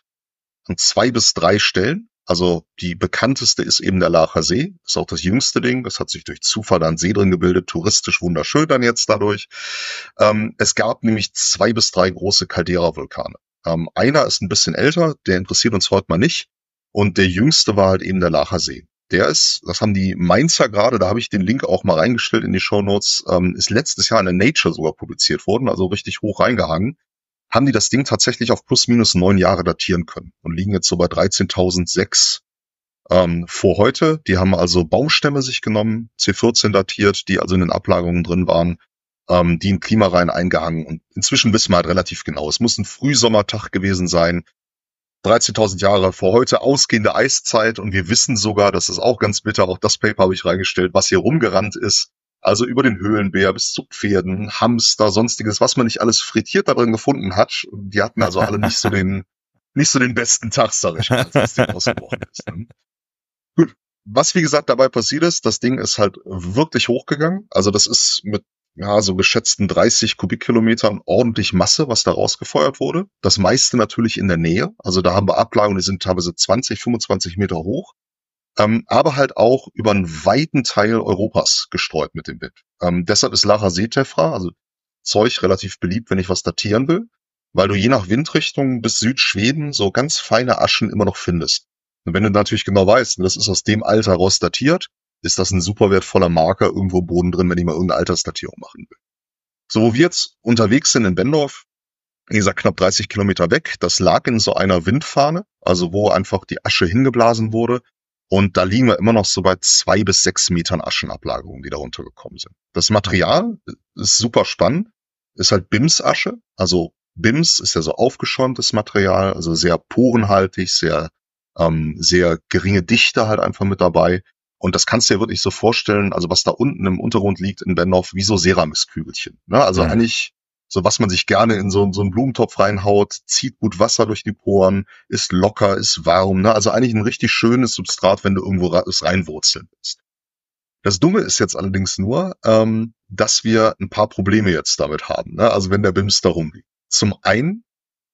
An zwei bis drei Stellen. Also die bekannteste ist eben der Lacher See. Ist auch das jüngste Ding. Das hat sich durch Zufall ein See drin gebildet. Touristisch wunderschön dann jetzt dadurch. Ähm, es gab nämlich zwei bis drei große Caldera-Vulkane. Ähm, einer ist ein bisschen älter. Der interessiert uns heute mal nicht. Und der jüngste war halt eben der Lacher See. Der ist, das haben die Mainzer gerade, da habe ich den Link auch mal reingestellt in die Show Notes, ähm, ist letztes Jahr in der Nature sogar publiziert worden, also richtig hoch reingehangen. Haben die das Ding tatsächlich auf plus minus neun Jahre datieren können und liegen jetzt so bei 13.006 ähm, vor heute. Die haben also Baumstämme sich genommen, C14 datiert, die also in den Ablagerungen drin waren, ähm, die in Klimareihen eingehangen. Und inzwischen wissen wir halt relativ genau. Es muss ein Frühsommertag gewesen sein. 13.000 Jahre vor heute ausgehende Eiszeit und wir wissen sogar, das ist auch ganz bitter, auch das Paper habe ich reingestellt, was hier rumgerannt ist. Also über den Höhlenbär bis zu Pferden, Hamster, sonstiges, was man nicht alles frittiert da drin gefunden hat. Die hatten also alle nicht so den, nicht so den besten Tag, sag ich mal, als das Ding ausgebrochen ist. Ne? Gut. Was wie gesagt dabei passiert ist, das Ding ist halt wirklich hochgegangen. Also das ist mit ja, so geschätzten 30 Kubikkilometern ordentlich Masse, was da rausgefeuert wurde. Das meiste natürlich in der Nähe. Also da haben wir Ablagen, die sind teilweise 20, 25 Meter hoch. Ähm, aber halt auch über einen weiten Teil Europas gestreut mit dem Wind. Ähm, deshalb ist Lara Seetefra, also Zeug, relativ beliebt, wenn ich was datieren will, weil du je nach Windrichtung bis Südschweden so ganz feine Aschen immer noch findest. Und wenn du natürlich genau weißt, das ist aus dem Alter raus datiert, ist das ein super wertvoller Marker irgendwo Boden drin, wenn ich mal irgendeine Altersdatierung machen will. So, wo wir jetzt unterwegs sind in Bendorf, wie gesagt, knapp 30 Kilometer weg, das lag in so einer Windfahne, also wo einfach die Asche hingeblasen wurde. Und da liegen wir immer noch so bei zwei bis sechs Metern Aschenablagerungen, die da runtergekommen sind. Das Material ist super spannend, ist halt BIMS-Asche. Also BIMS ist ja so aufgeschäumtes Material, also sehr porenhaltig, sehr, ähm, sehr geringe Dichte halt einfach mit dabei. Und das kannst du dir wirklich so vorstellen, also was da unten im Untergrund liegt in Bendorf, wie so Ceramiskügelchen. Ne? Also mhm. eigentlich so was man sich gerne in so, so einen Blumentopf reinhaut, zieht gut Wasser durch die Poren, ist locker, ist warm. Ne? Also eigentlich ein richtig schönes Substrat, wenn du irgendwo reinwurzeln willst. Das Dumme ist jetzt allerdings nur, ähm, dass wir ein paar Probleme jetzt damit haben. Ne? Also wenn der BIMS da rumliegt. Zum einen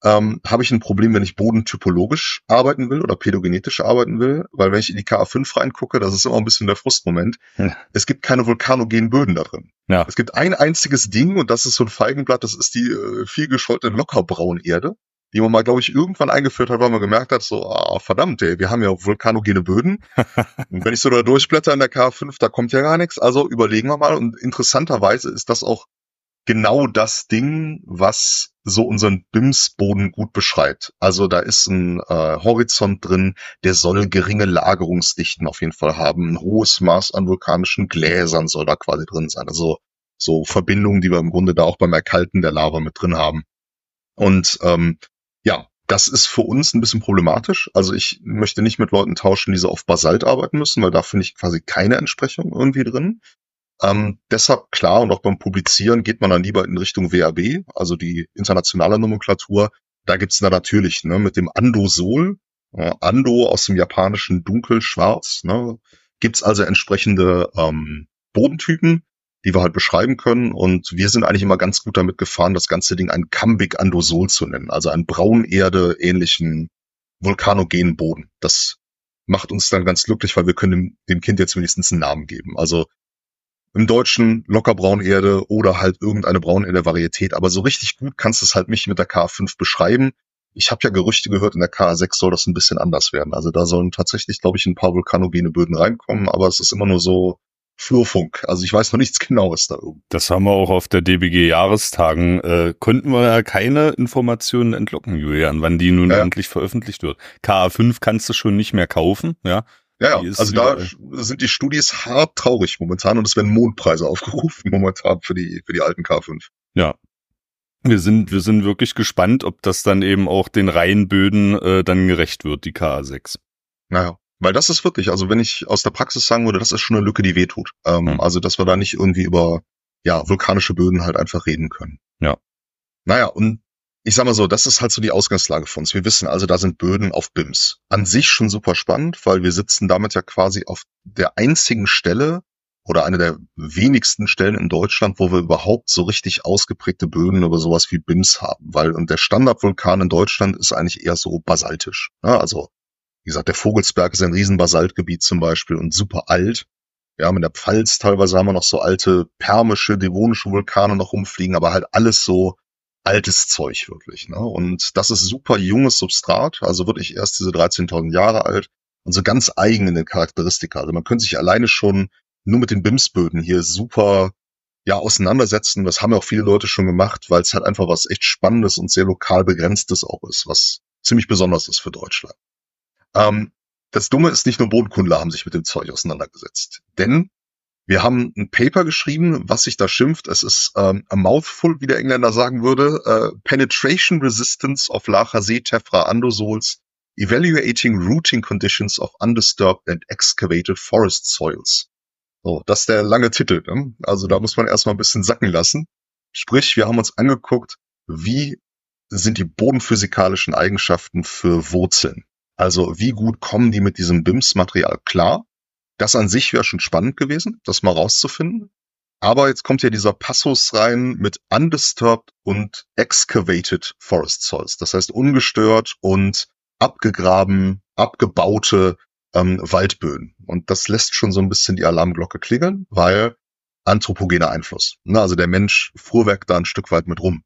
ähm, habe ich ein Problem, wenn ich bodentypologisch arbeiten will oder pädogenetisch arbeiten will, weil wenn ich in die KA5 reingucke, das ist immer ein bisschen der Frustmoment. Ja. Es gibt keine vulkanogenen Böden da drin. Ja. Es gibt ein einziges Ding und das ist so ein Feigenblatt, das ist die äh, viel gescholtene Lockerbraunerde, die man mal, glaube ich, irgendwann eingeführt hat, weil man gemerkt hat, so, ah, verdammt, ey, wir haben ja vulkanogene Böden. und wenn ich so da durchblätter in der K5, da kommt ja gar nichts. Also überlegen wir mal. Und interessanterweise ist das auch genau das Ding, was so unseren BIMS-Boden gut beschreibt. Also da ist ein äh, Horizont drin, der soll geringe Lagerungsdichten auf jeden Fall haben. Ein hohes Maß an vulkanischen Gläsern soll da quasi drin sein. Also so Verbindungen, die wir im Grunde da auch beim Erkalten der Lava mit drin haben. Und ähm, ja, das ist für uns ein bisschen problematisch. Also ich möchte nicht mit Leuten tauschen, die so auf Basalt arbeiten müssen, weil da finde ich quasi keine Entsprechung irgendwie drin. Ähm, deshalb klar und auch beim Publizieren geht man dann lieber in Richtung WAB, also die internationale Nomenklatur. Da gibt's da natürlich ne, mit dem Andosol, äh, Ando aus dem japanischen Dunkelschwarz, ne, gibt's also entsprechende ähm, Bodentypen, die wir halt beschreiben können. Und wir sind eigentlich immer ganz gut damit gefahren, das ganze Ding ein Cambic Andosol zu nennen, also einen Braunerde ähnlichen vulkanogenen Boden. Das macht uns dann ganz glücklich, weil wir können dem, dem Kind jetzt wenigstens einen Namen geben. Also im Deutschen locker Braunerde oder halt irgendeine Braunerde-Varietät. Aber so richtig gut kannst du es halt nicht mit der K5 beschreiben. Ich habe ja Gerüchte gehört, in der K6 soll das ein bisschen anders werden. Also da sollen tatsächlich, glaube ich, ein paar vulkanogene Böden reinkommen, aber es ist immer nur so Flurfunk. Also ich weiß noch nichts Genaues da oben. Das haben wir auch auf der DBG-Jahrestagen. Äh, konnten wir ja keine Informationen entlocken, Julian, wann die nun ja. endlich veröffentlicht wird. KA5 kannst du schon nicht mehr kaufen, ja. Ja, ja. also da sind die Studis hart traurig momentan und es werden Mondpreise aufgerufen momentan für die, für die alten K5. Ja. Wir sind, wir sind wirklich gespannt, ob das dann eben auch den Reihenböden äh, dann gerecht wird, die K6. Naja. Weil das ist wirklich, also wenn ich aus der Praxis sagen würde, das ist schon eine Lücke, die wehtut. Ähm, hm. Also, dass wir da nicht irgendwie über ja, vulkanische Böden halt einfach reden können. Ja. Naja, und ich sag mal so, das ist halt so die Ausgangslage für uns. Wir wissen also, da sind Böden auf BIMs. An sich schon super spannend, weil wir sitzen damit ja quasi auf der einzigen Stelle oder einer der wenigsten Stellen in Deutschland, wo wir überhaupt so richtig ausgeprägte Böden über sowas wie BIMs haben. Weil und der Standardvulkan in Deutschland ist eigentlich eher so basaltisch. Ja, also, wie gesagt, der Vogelsberg ist ein Riesenbasaltgebiet zum Beispiel und super alt. Ja, mit der Pfalz teilweise haben wir noch so alte permische, devonische Vulkane noch rumfliegen, aber halt alles so altes Zeug wirklich. Ne? Und das ist super junges Substrat, also wirklich erst diese 13.000 Jahre alt und so ganz eigene Charakteristika. Also man könnte sich alleine schon nur mit den BIMS-Böden hier super ja auseinandersetzen. Das haben ja auch viele Leute schon gemacht, weil es halt einfach was echt Spannendes und sehr lokal begrenztes auch ist, was ziemlich besonders ist für Deutschland. Ähm, das Dumme ist, nicht nur Bodenkundler haben sich mit dem Zeug auseinandergesetzt. Denn wir haben ein Paper geschrieben, was sich da schimpft. Es ist ähm, a mouthful, wie der Engländer sagen würde. Äh, Penetration Resistance of Lachasee Tephra Andosols Evaluating Routing Conditions of Undisturbed and Excavated Forest Soils. So, das ist der lange Titel. Ne? Also da muss man erstmal ein bisschen sacken lassen. Sprich, wir haben uns angeguckt, wie sind die bodenphysikalischen Eigenschaften für Wurzeln. Also wie gut kommen die mit diesem BIMS-Material klar? Das an sich wäre schon spannend gewesen, das mal rauszufinden. Aber jetzt kommt ja dieser Passus rein mit undisturbed und excavated forest soils. Das heißt ungestört und abgegraben, abgebaute ähm, Waldböden. Und das lässt schon so ein bisschen die Alarmglocke klingeln, weil anthropogener Einfluss. Ne? Also der Mensch fuhrwerk da ein Stück weit mit rum.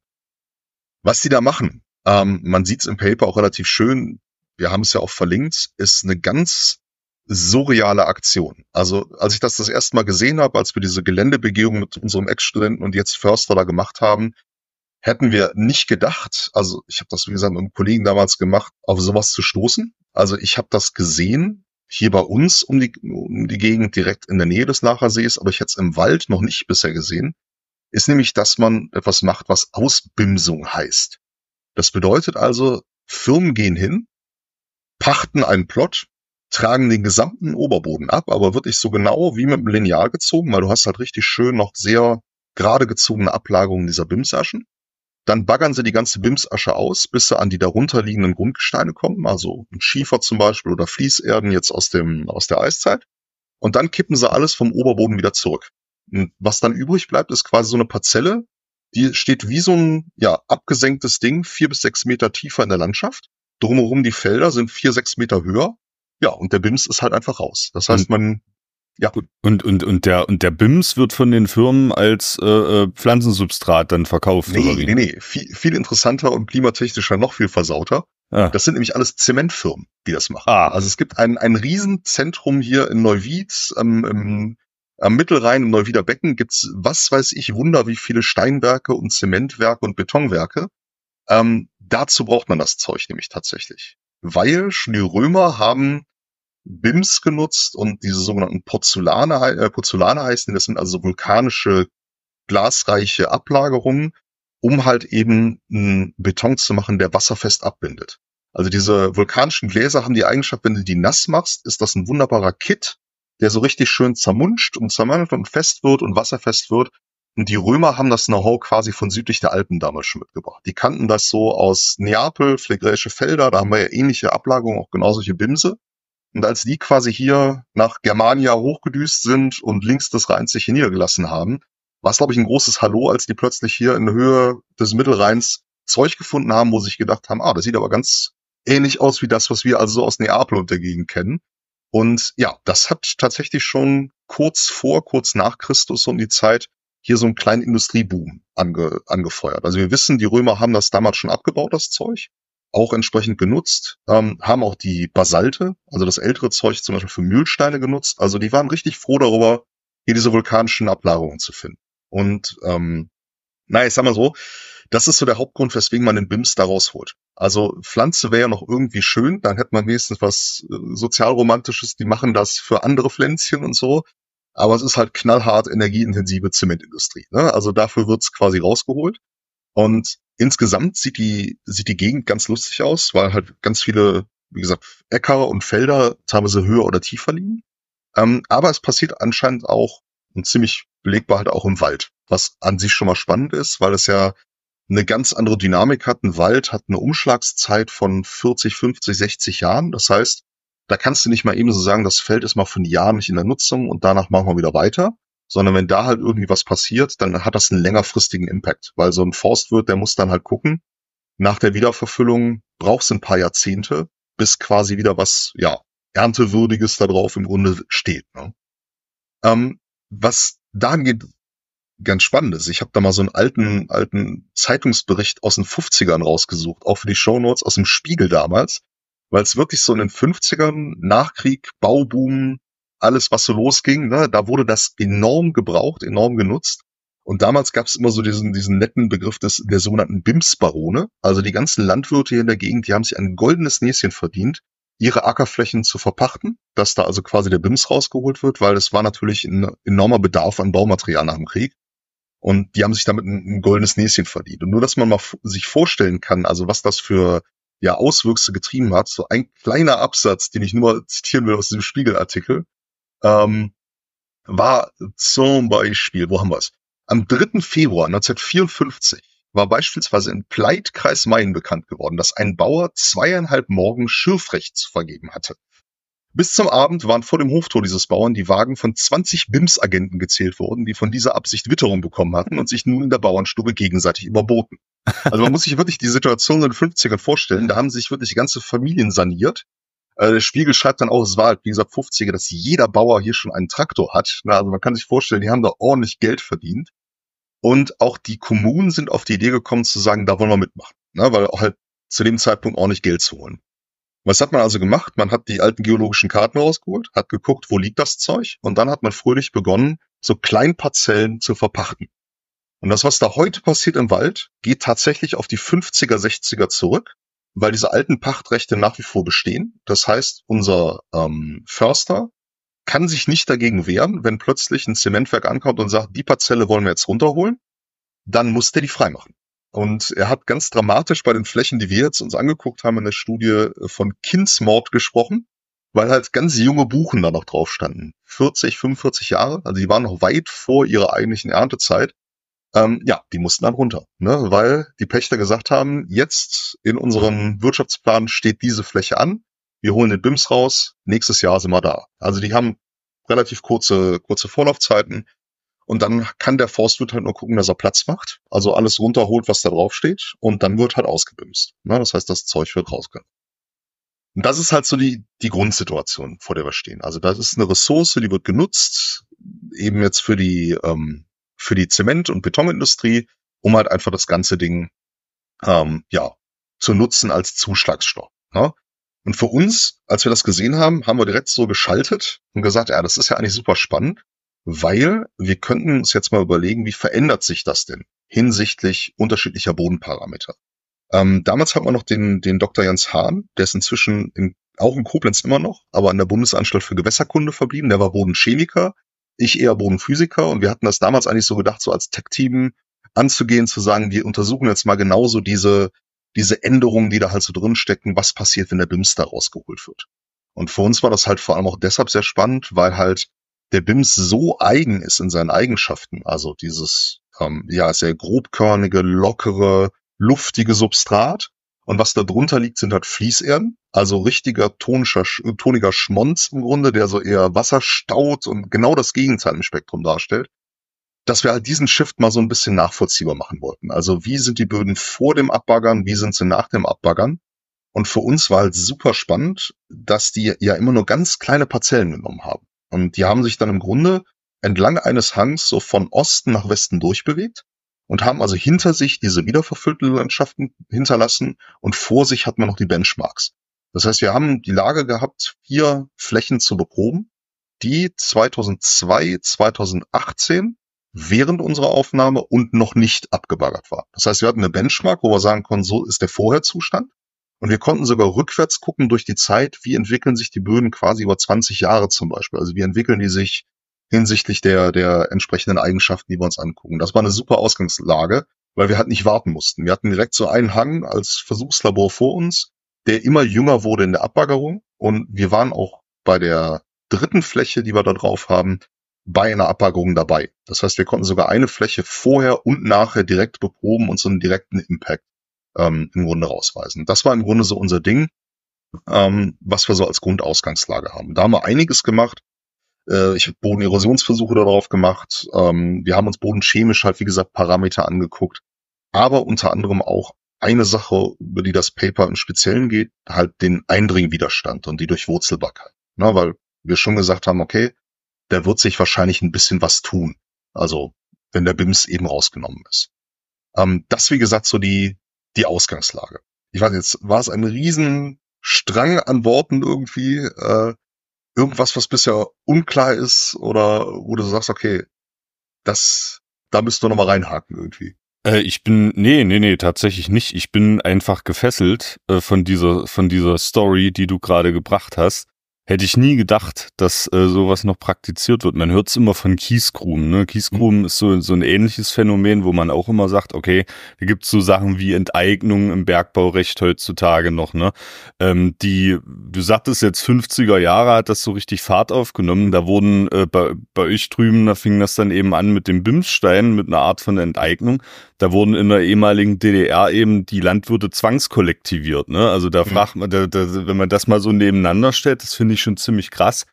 Was die da machen, ähm, man sieht es im Paper auch relativ schön, wir haben es ja auch verlinkt, ist eine ganz surreale Aktion. Also als ich das das erste Mal gesehen habe, als wir diese Geländebegehung mit unserem Ex-Studenten und jetzt Förster da gemacht haben, hätten wir nicht gedacht, also ich habe das wie gesagt mit einem Kollegen damals gemacht, auf sowas zu stoßen. Also ich habe das gesehen, hier bei uns um die, um die Gegend direkt in der Nähe des Lachersees, aber ich hätte es im Wald noch nicht bisher gesehen, ist nämlich, dass man etwas macht, was Ausbimsung heißt. Das bedeutet also, Firmen gehen hin, pachten einen Plot, tragen den gesamten Oberboden ab, aber wirklich so genau wie mit dem Lineal gezogen, weil du hast halt richtig schön noch sehr gerade gezogene Ablagerungen dieser Bimsaschen. Dann baggern sie die ganze Bimsasche aus, bis sie an die darunter liegenden Grundgesteine kommen, also Schiefer zum Beispiel oder Fließerden jetzt aus dem, aus der Eiszeit. Und dann kippen sie alles vom Oberboden wieder zurück. Und was dann übrig bleibt, ist quasi so eine Parzelle, die steht wie so ein, ja, abgesenktes Ding, vier bis sechs Meter tiefer in der Landschaft. Drumherum die Felder sind vier, sechs Meter höher ja, und der BIMS ist halt einfach raus. Das heißt, man ja. Und, und, und, der, und der BIMS wird von den Firmen als äh, äh, Pflanzensubstrat dann verkauft, nee, oder wie? Nee, nee, viel, viel interessanter und klimatechnischer noch viel versauter. Ah. Das sind nämlich alles Zementfirmen, die das machen. Ah. Also es gibt ein, ein Riesenzentrum hier in Neuwied, am, im, am Mittelrhein, im Neuwieder Becken gibt's, was weiß ich, Wunder, wie viele Steinwerke und Zementwerke und Betonwerke. Ähm, dazu braucht man das Zeug nämlich tatsächlich. Weil schon die Römer haben BIMs genutzt und diese sogenannten Porzellane, äh, Porzellane heißen, das sind also vulkanische glasreiche Ablagerungen, um halt eben einen Beton zu machen, der wasserfest abbindet. Also diese vulkanischen Gläser haben die Eigenschaft, wenn du die nass machst, ist das ein wunderbarer Kit, der so richtig schön zermunscht und zermannelt und fest wird und wasserfest wird. Und die Römer haben das Know-how quasi von südlich der Alpen damals schon mitgebracht. Die kannten das so aus Neapel, phlegräische Felder, da haben wir ja ähnliche Ablagerungen, auch genau solche Bimse. Und als die quasi hier nach Germania hochgedüst sind und links des Rheins sich hier niedergelassen haben, war es, glaube ich, ein großes Hallo, als die plötzlich hier in der Höhe des Mittelrheins Zeug gefunden haben, wo sie sich gedacht haben, ah, das sieht aber ganz ähnlich aus wie das, was wir also so aus Neapel und der Gegend kennen. Und ja, das hat tatsächlich schon kurz vor, kurz nach Christus um die Zeit hier so einen kleinen Industrieboom ange, angefeuert. Also wir wissen, die Römer haben das damals schon abgebaut, das Zeug auch entsprechend genutzt, ähm, haben auch die Basalte, also das ältere Zeug zum Beispiel für Mühlsteine genutzt. Also die waren richtig froh darüber, hier diese vulkanischen Ablagerungen zu finden. Und ähm, naja, ich sag mal so, das ist so der Hauptgrund, weswegen man den BIMS da rausholt. Also Pflanze wäre ja noch irgendwie schön, dann hätte man wenigstens was äh, sozialromantisches, die machen das für andere Pflänzchen und so. Aber es ist halt knallhart energieintensive Zementindustrie. Ne? Also dafür wird's quasi rausgeholt. Und insgesamt sieht die, sieht die Gegend ganz lustig aus, weil halt ganz viele wie gesagt, Äcker und Felder teilweise höher oder tiefer liegen. Ähm, aber es passiert anscheinend auch und ziemlich belegbar halt auch im Wald, was an sich schon mal spannend ist, weil es ja eine ganz andere Dynamik hat. Ein Wald hat eine Umschlagszeit von 40, 50, 60 Jahren. Das heißt, da kannst du nicht mal eben so sagen, das Feld ist mal von Jahren nicht in der Nutzung und danach machen wir wieder weiter, sondern wenn da halt irgendwie was passiert, dann hat das einen längerfristigen Impact, weil so ein Forstwirt, der muss dann halt gucken, nach der Wiederverfüllung braucht es ein paar Jahrzehnte, bis quasi wieder was, ja, Erntewürdiges da drauf im Grunde steht. Ne? Ähm, was da geht, ganz spannend ist, ich habe da mal so einen alten, alten Zeitungsbericht aus den 50ern rausgesucht, auch für die Shownotes aus dem Spiegel damals, weil es wirklich so in den 50ern, Nachkrieg, Bauboom, alles, was so losging, ne, da wurde das enorm gebraucht, enorm genutzt. Und damals gab es immer so diesen, diesen netten Begriff des, der sogenannten BIMS-Barone. Also die ganzen Landwirte hier in der Gegend, die haben sich ein goldenes Näschen verdient, ihre Ackerflächen zu verpachten, dass da also quasi der BIMS rausgeholt wird, weil es war natürlich ein enormer Bedarf an Baumaterial nach dem Krieg. Und die haben sich damit ein, ein goldenes Näschen verdient. Und nur, dass man mal sich vorstellen kann, also was das für ja, Auswüchse getrieben hat, so ein kleiner Absatz, den ich nur zitieren will aus diesem Spiegelartikel, ähm, war zum Beispiel, wo haben wir es? Am 3. Februar 1954 war beispielsweise in Pleitkreis Main bekannt geworden, dass ein Bauer zweieinhalb Morgen Schürfrecht zu vergeben hatte. Bis zum Abend waren vor dem Hoftor dieses Bauern die Wagen von 20 BIMS-Agenten gezählt worden, die von dieser Absicht Witterung bekommen hatten und sich nun in der Bauernstube gegenseitig überboten. Also man muss sich wirklich die Situation in den 50ern vorstellen, da haben sich wirklich ganze Familien saniert. Äh, der Spiegel schreibt dann auch, es war halt, wie gesagt, 50er, dass jeder Bauer hier schon einen Traktor hat. also man kann sich vorstellen, die haben da ordentlich Geld verdient. Und auch die Kommunen sind auf die Idee gekommen zu sagen, da wollen wir mitmachen, ne, weil auch halt zu dem Zeitpunkt ordentlich Geld zu holen. Was hat man also gemacht? Man hat die alten geologischen Karten rausgeholt, hat geguckt, wo liegt das Zeug und dann hat man fröhlich begonnen, so Kleinparzellen zu verpachten. Und das, was da heute passiert im Wald, geht tatsächlich auf die 50er, 60er zurück, weil diese alten Pachtrechte nach wie vor bestehen. Das heißt, unser ähm, Förster kann sich nicht dagegen wehren, wenn plötzlich ein Zementwerk ankommt und sagt, die Parzelle wollen wir jetzt runterholen, dann muss der die freimachen. Und er hat ganz dramatisch bei den Flächen, die wir jetzt uns angeguckt haben in der Studie, äh, von Kindsmord gesprochen, weil halt ganz junge Buchen da noch drauf standen. 40, 45 Jahre, also die waren noch weit vor ihrer eigentlichen Erntezeit. Ähm, ja, die mussten dann runter, ne? weil die Pächter gesagt haben, jetzt in unserem Wirtschaftsplan steht diese Fläche an, wir holen den BIMS raus, nächstes Jahr sind wir da. Also die haben relativ kurze, kurze Vorlaufzeiten und dann kann der Forstwirt halt nur gucken, dass er Platz macht, also alles runterholt, was da drauf steht und dann wird halt ausgebimst. Ne? Das heißt, das Zeug wird rausgenommen. Und das ist halt so die, die Grundsituation, vor der wir stehen. Also das ist eine Ressource, die wird genutzt, eben jetzt für die, ähm, für die Zement- und Betonindustrie, um halt einfach das ganze Ding ähm, ja, zu nutzen als Zuschlagsstoff. Ne? Und für uns, als wir das gesehen haben, haben wir direkt so geschaltet und gesagt, ja, das ist ja eigentlich super spannend, weil wir könnten uns jetzt mal überlegen, wie verändert sich das denn hinsichtlich unterschiedlicher Bodenparameter. Ähm, damals hat man noch den, den Dr. Jens Hahn, der ist inzwischen in, auch in Koblenz immer noch, aber an der Bundesanstalt für Gewässerkunde verblieben. Der war Bodenchemiker, ich eher Bodenphysiker und wir hatten das damals eigentlich so gedacht, so als Tech-Team anzugehen, zu sagen, wir untersuchen jetzt mal genauso diese diese Änderungen, die da halt so drin stecken, was passiert, wenn der BIMS da rausgeholt wird. Und für uns war das halt vor allem auch deshalb sehr spannend, weil halt der BIMS so eigen ist in seinen Eigenschaften. Also dieses, ähm, ja, sehr grobkörnige, lockere, luftige Substrat. Und was da drunter liegt, sind halt Fließerden. Also richtiger tonischer, toniger Schmonz im Grunde, der so eher Wasser staut und genau das Gegenteil im Spektrum darstellt dass wir halt diesen Shift mal so ein bisschen nachvollziehbar machen wollten. Also wie sind die Böden vor dem Abbaggern, wie sind sie nach dem Abbaggern? Und für uns war halt super spannend, dass die ja immer nur ganz kleine Parzellen genommen haben. Und die haben sich dann im Grunde entlang eines Hangs so von Osten nach Westen durchbewegt und haben also hinter sich diese wiederverfüllte Landschaften hinterlassen und vor sich hat man noch die Benchmarks. Das heißt, wir haben die Lage gehabt, vier Flächen zu beproben, die 2002, 2018 während unserer Aufnahme und noch nicht abgebaggert war. Das heißt, wir hatten eine Benchmark, wo wir sagen konnten, so ist der Vorherzustand. Und wir konnten sogar rückwärts gucken durch die Zeit, wie entwickeln sich die Böden quasi über 20 Jahre zum Beispiel. Also wie entwickeln die sich hinsichtlich der, der entsprechenden Eigenschaften, die wir uns angucken. Das war eine super Ausgangslage, weil wir halt nicht warten mussten. Wir hatten direkt so einen Hang als Versuchslabor vor uns, der immer jünger wurde in der Abbaggerung. Und wir waren auch bei der dritten Fläche, die wir da drauf haben, bei einer Abbaggerung dabei. Das heißt, wir konnten sogar eine Fläche vorher und nachher direkt beproben und so einen direkten Impact ähm, im Grunde rausweisen. Das war im Grunde so unser Ding, ähm, was wir so als Grundausgangslage haben. Da haben wir einiges gemacht. Äh, ich habe Bodenerosionsversuche darauf gemacht. Ähm, wir haben uns bodenchemisch halt, wie gesagt, Parameter angeguckt. Aber unter anderem auch eine Sache, über die das Paper im Speziellen geht, halt den Eindringwiderstand und die Durchwurzelbarkeit. Na, weil wir schon gesagt haben, okay, der wird sich wahrscheinlich ein bisschen was tun. Also, wenn der BIMS eben rausgenommen ist. Ähm, das, wie gesagt, so die, die Ausgangslage. Ich weiß jetzt, war es ein Riesenstrang an Worten irgendwie, äh, irgendwas, was bisher unklar ist oder wo du sagst, okay, das, da müsst du noch mal reinhaken irgendwie. Äh, ich bin, nee, nee, nee, tatsächlich nicht. Ich bin einfach gefesselt äh, von dieser, von dieser Story, die du gerade gebracht hast. Hätte ich nie gedacht, dass äh, sowas noch praktiziert wird. Man hört es immer von Kiesgruben. Ne? Kiesgruben mhm. ist so, so ein ähnliches Phänomen, wo man auch immer sagt, okay, da gibt's so Sachen wie Enteignung im Bergbaurecht heutzutage noch. Ne? Ähm, die, du sagtest jetzt 50er Jahre hat das so richtig Fahrt aufgenommen. Da wurden äh, bei, bei euch drüben, da fing das dann eben an mit dem Bimsstein, mit einer Art von Enteignung. Da wurden in der ehemaligen DDR eben die Landwirte zwangskollektiviert. Ne? Also da mhm. fragt man, da, da, wenn man das mal so nebeneinander stellt, das finde ich schon ziemlich krass.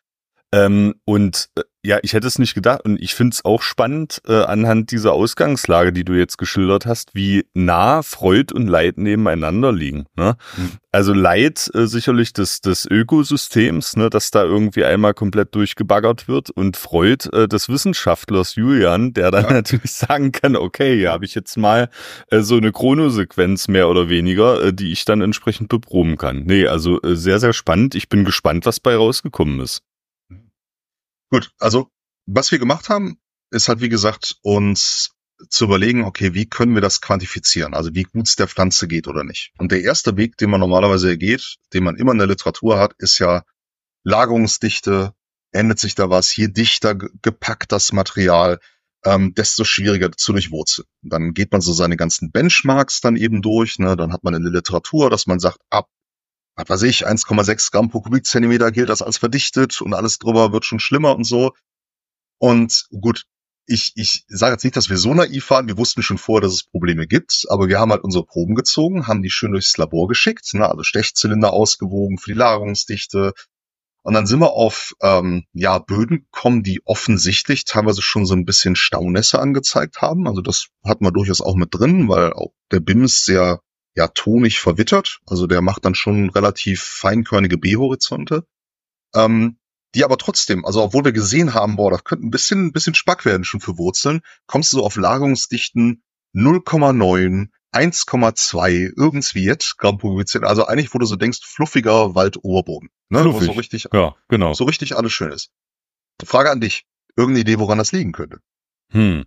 Ähm, und äh, ja, ich hätte es nicht gedacht und ich finde es auch spannend äh, anhand dieser Ausgangslage, die du jetzt geschildert hast, wie nah Freud und Leid nebeneinander liegen. Ne? Mhm. Also Leid äh, sicherlich des, des Ökosystems, ne, dass da irgendwie einmal komplett durchgebaggert wird und Freud äh, des Wissenschaftlers Julian, der dann ja. natürlich sagen kann, okay, hier habe ich jetzt mal äh, so eine Chronosequenz mehr oder weniger, äh, die ich dann entsprechend beproben kann. Nee, also äh, sehr, sehr spannend. Ich bin gespannt, was bei rausgekommen ist. Gut, also was wir gemacht haben, ist halt wie gesagt uns zu überlegen, okay, wie können wir das quantifizieren? Also wie gut es der Pflanze geht oder nicht. Und der erste Weg, den man normalerweise geht, den man immer in der Literatur hat, ist ja Lagerungsdichte. Ändert sich da was? Je dichter gepackt das Material, ähm, desto schwieriger zu durchwurzeln. Dann geht man so seine ganzen Benchmarks dann eben durch. Ne? Dann hat man in der Literatur, dass man sagt, ab was weiß ich, 1,6 Gramm pro Kubikzentimeter gilt das als verdichtet und alles drüber wird schon schlimmer und so. Und gut, ich, ich sage jetzt nicht, dass wir so naiv waren. Wir wussten schon vorher, dass es Probleme gibt, aber wir haben halt unsere Proben gezogen, haben die schön durchs Labor geschickt, ne, also Stechzylinder ausgewogen für die Lagerungsdichte. Und dann sind wir auf ähm, ja Böden gekommen, die offensichtlich teilweise schon so ein bisschen Staunässe angezeigt haben. Also das hatten wir durchaus auch mit drin, weil auch der BIMS sehr ja tonig verwittert. Also der macht dann schon relativ feinkörnige B-Horizonte. Ähm, die aber trotzdem, also obwohl wir gesehen haben, boah, das könnte ein bisschen, ein bisschen Spack werden schon für Wurzeln, kommst du so auf Lagerungsdichten 0,9, 1,2, irgendwie jetzt, Gramm pro Kubikzentimeter. Also eigentlich, wo du so denkst, fluffiger Waldoberboden. Ne? Fluffig. Wo so richtig, ja, genau. so richtig alles schön ist. Frage an dich. Irgendeine Idee, woran das liegen könnte? Hm.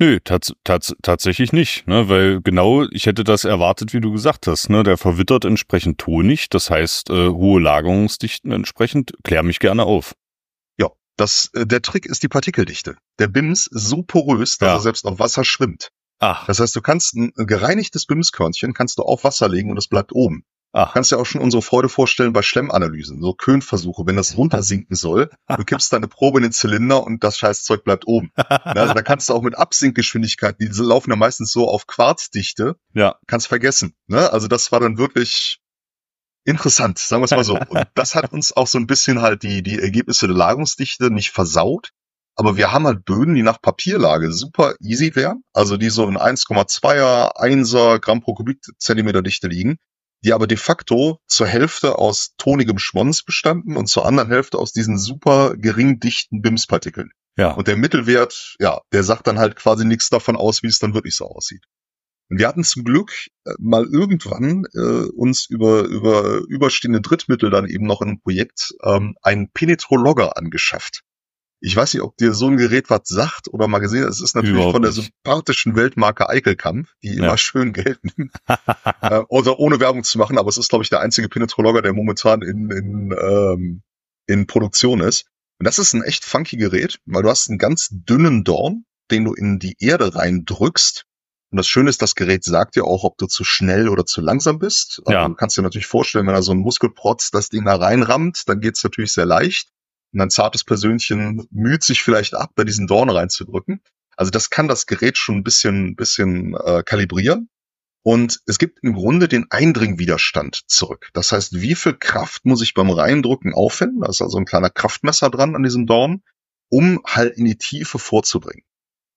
Nö, tats tats tatsächlich nicht, ne, weil genau, ich hätte das erwartet, wie du gesagt hast, ne, der verwittert entsprechend tonig, das heißt äh, hohe Lagerungsdichten entsprechend. Klär mich gerne auf. Ja, das, äh, der Trick ist die Partikeldichte. Der BIMS ist so porös, dass ja. er selbst auf Wasser schwimmt. Ach. Das heißt, du kannst ein gereinigtes BIMS-Körnchen kannst du auf Wasser legen und es bleibt oben. Ach. Kannst dir auch schon unsere Freude vorstellen bei Schlemmanalysen, so Köhnversuche, wenn das runtersinken soll, du kippst deine Probe in den Zylinder und das Scheißzeug bleibt oben. also da kannst du auch mit Absinkgeschwindigkeit, die laufen ja meistens so auf Quarzdichte, ja. kannst vergessen. Ne? Also das war dann wirklich interessant, sagen wir es mal so. Und das hat uns auch so ein bisschen halt die, die Ergebnisse der Lagerungsdichte nicht versaut. Aber wir haben halt Böden, die nach Papierlage super easy wären, also die so in 1,2er, 1er Gramm pro Kubikzentimeter Dichte liegen die aber de facto zur Hälfte aus tonigem Schmons bestanden und zur anderen Hälfte aus diesen super gering dichten BIMS-Partikeln. Ja. Und der Mittelwert, ja, der sagt dann halt quasi nichts davon aus, wie es dann wirklich so aussieht. Und wir hatten zum Glück äh, mal irgendwann äh, uns über, über überstehende Drittmittel dann eben noch in einem Projekt ähm, einen Penetrologger angeschafft. Ich weiß nicht, ob dir so ein Gerät was sagt oder mal gesehen. Es ist natürlich Überhaupt von der sympathischen Weltmarke Eichelkampf, die immer schön gelten. äh, oder ohne Werbung zu machen, aber es ist, glaube ich, der einzige Penetrologger, der momentan in, in, ähm, in Produktion ist. Und das ist ein echt funky Gerät, weil du hast einen ganz dünnen Dorn, den du in die Erde reindrückst. Und das Schöne ist, das Gerät sagt dir auch, ob du zu schnell oder zu langsam bist. Also Ja. Du kannst dir natürlich vorstellen, wenn da so ein Muskelprotz das Ding da reinrammt, dann geht's natürlich sehr leicht. Und ein zartes Persönchen müht sich vielleicht ab, da diesen Dorn reinzudrücken. Also das kann das Gerät schon ein bisschen, bisschen äh, kalibrieren. Und es gibt im Grunde den Eindringwiderstand zurück. Das heißt, wie viel Kraft muss ich beim Reindrücken aufwenden? Da ist also ein kleiner Kraftmesser dran an diesem Dorn, um halt in die Tiefe vorzubringen.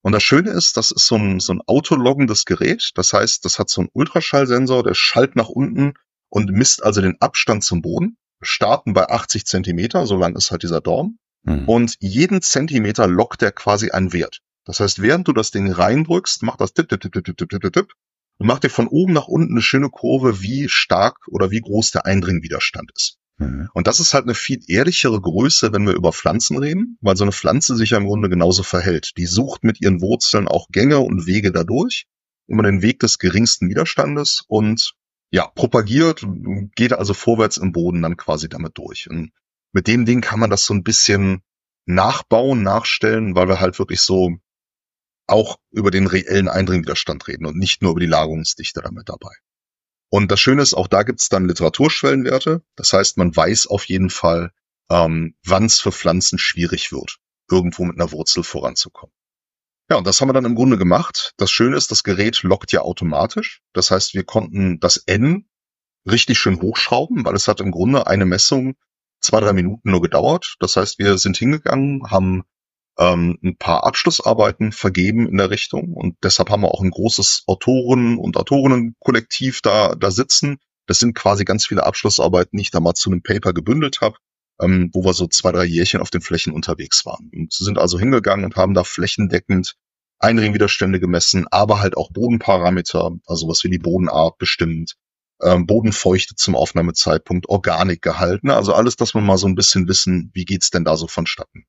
Und das Schöne ist, das ist so ein, so ein autologgendes Gerät. Das heißt, das hat so einen Ultraschallsensor, der schallt nach unten und misst also den Abstand zum Boden. Starten bei 80 Zentimeter, so lang ist halt dieser Dorn. Hm. Und jeden Zentimeter lockt er quasi einen Wert. Das heißt, während du das Ding reindrückst, macht das tipp, tipp, tipp, tipp, tipp, tipp, tipp, tipp und macht dir von oben nach unten eine schöne Kurve, wie stark oder wie groß der Eindringwiderstand ist. Hm. Und das ist halt eine viel ehrlichere Größe, wenn wir über Pflanzen reden, weil so eine Pflanze sich ja im Grunde genauso verhält. Die sucht mit ihren Wurzeln auch Gänge und Wege dadurch, immer den Weg des geringsten Widerstandes und ja, propagiert, geht also vorwärts im Boden dann quasi damit durch. Und mit dem Ding kann man das so ein bisschen nachbauen, nachstellen, weil wir halt wirklich so auch über den reellen Eindringwiderstand reden und nicht nur über die Lagerungsdichte damit dabei. Und das Schöne ist, auch da gibt's dann Literaturschwellenwerte. Das heißt, man weiß auf jeden Fall, ähm, wann es für Pflanzen schwierig wird, irgendwo mit einer Wurzel voranzukommen. Ja, und das haben wir dann im Grunde gemacht. Das Schöne ist, das Gerät lockt ja automatisch. Das heißt, wir konnten das N richtig schön hochschrauben, weil es hat im Grunde eine Messung zwei, drei Minuten nur gedauert. Das heißt, wir sind hingegangen, haben ähm, ein paar Abschlussarbeiten vergeben in der Richtung und deshalb haben wir auch ein großes Autoren- und Autorinnenkollektiv da, da sitzen. Das sind quasi ganz viele Abschlussarbeiten, die ich da mal zu einem Paper gebündelt habe, ähm, wo wir so zwei, drei Jährchen auf den Flächen unterwegs waren. Und sie sind also hingegangen und haben da flächendeckend Einringwiderstände gemessen, aber halt auch Bodenparameter, also was wie die Bodenart bestimmt, ähm, Bodenfeuchte zum Aufnahmezeitpunkt, Organik gehalten, also alles, dass wir mal so ein bisschen wissen, wie geht's denn da so vonstatten.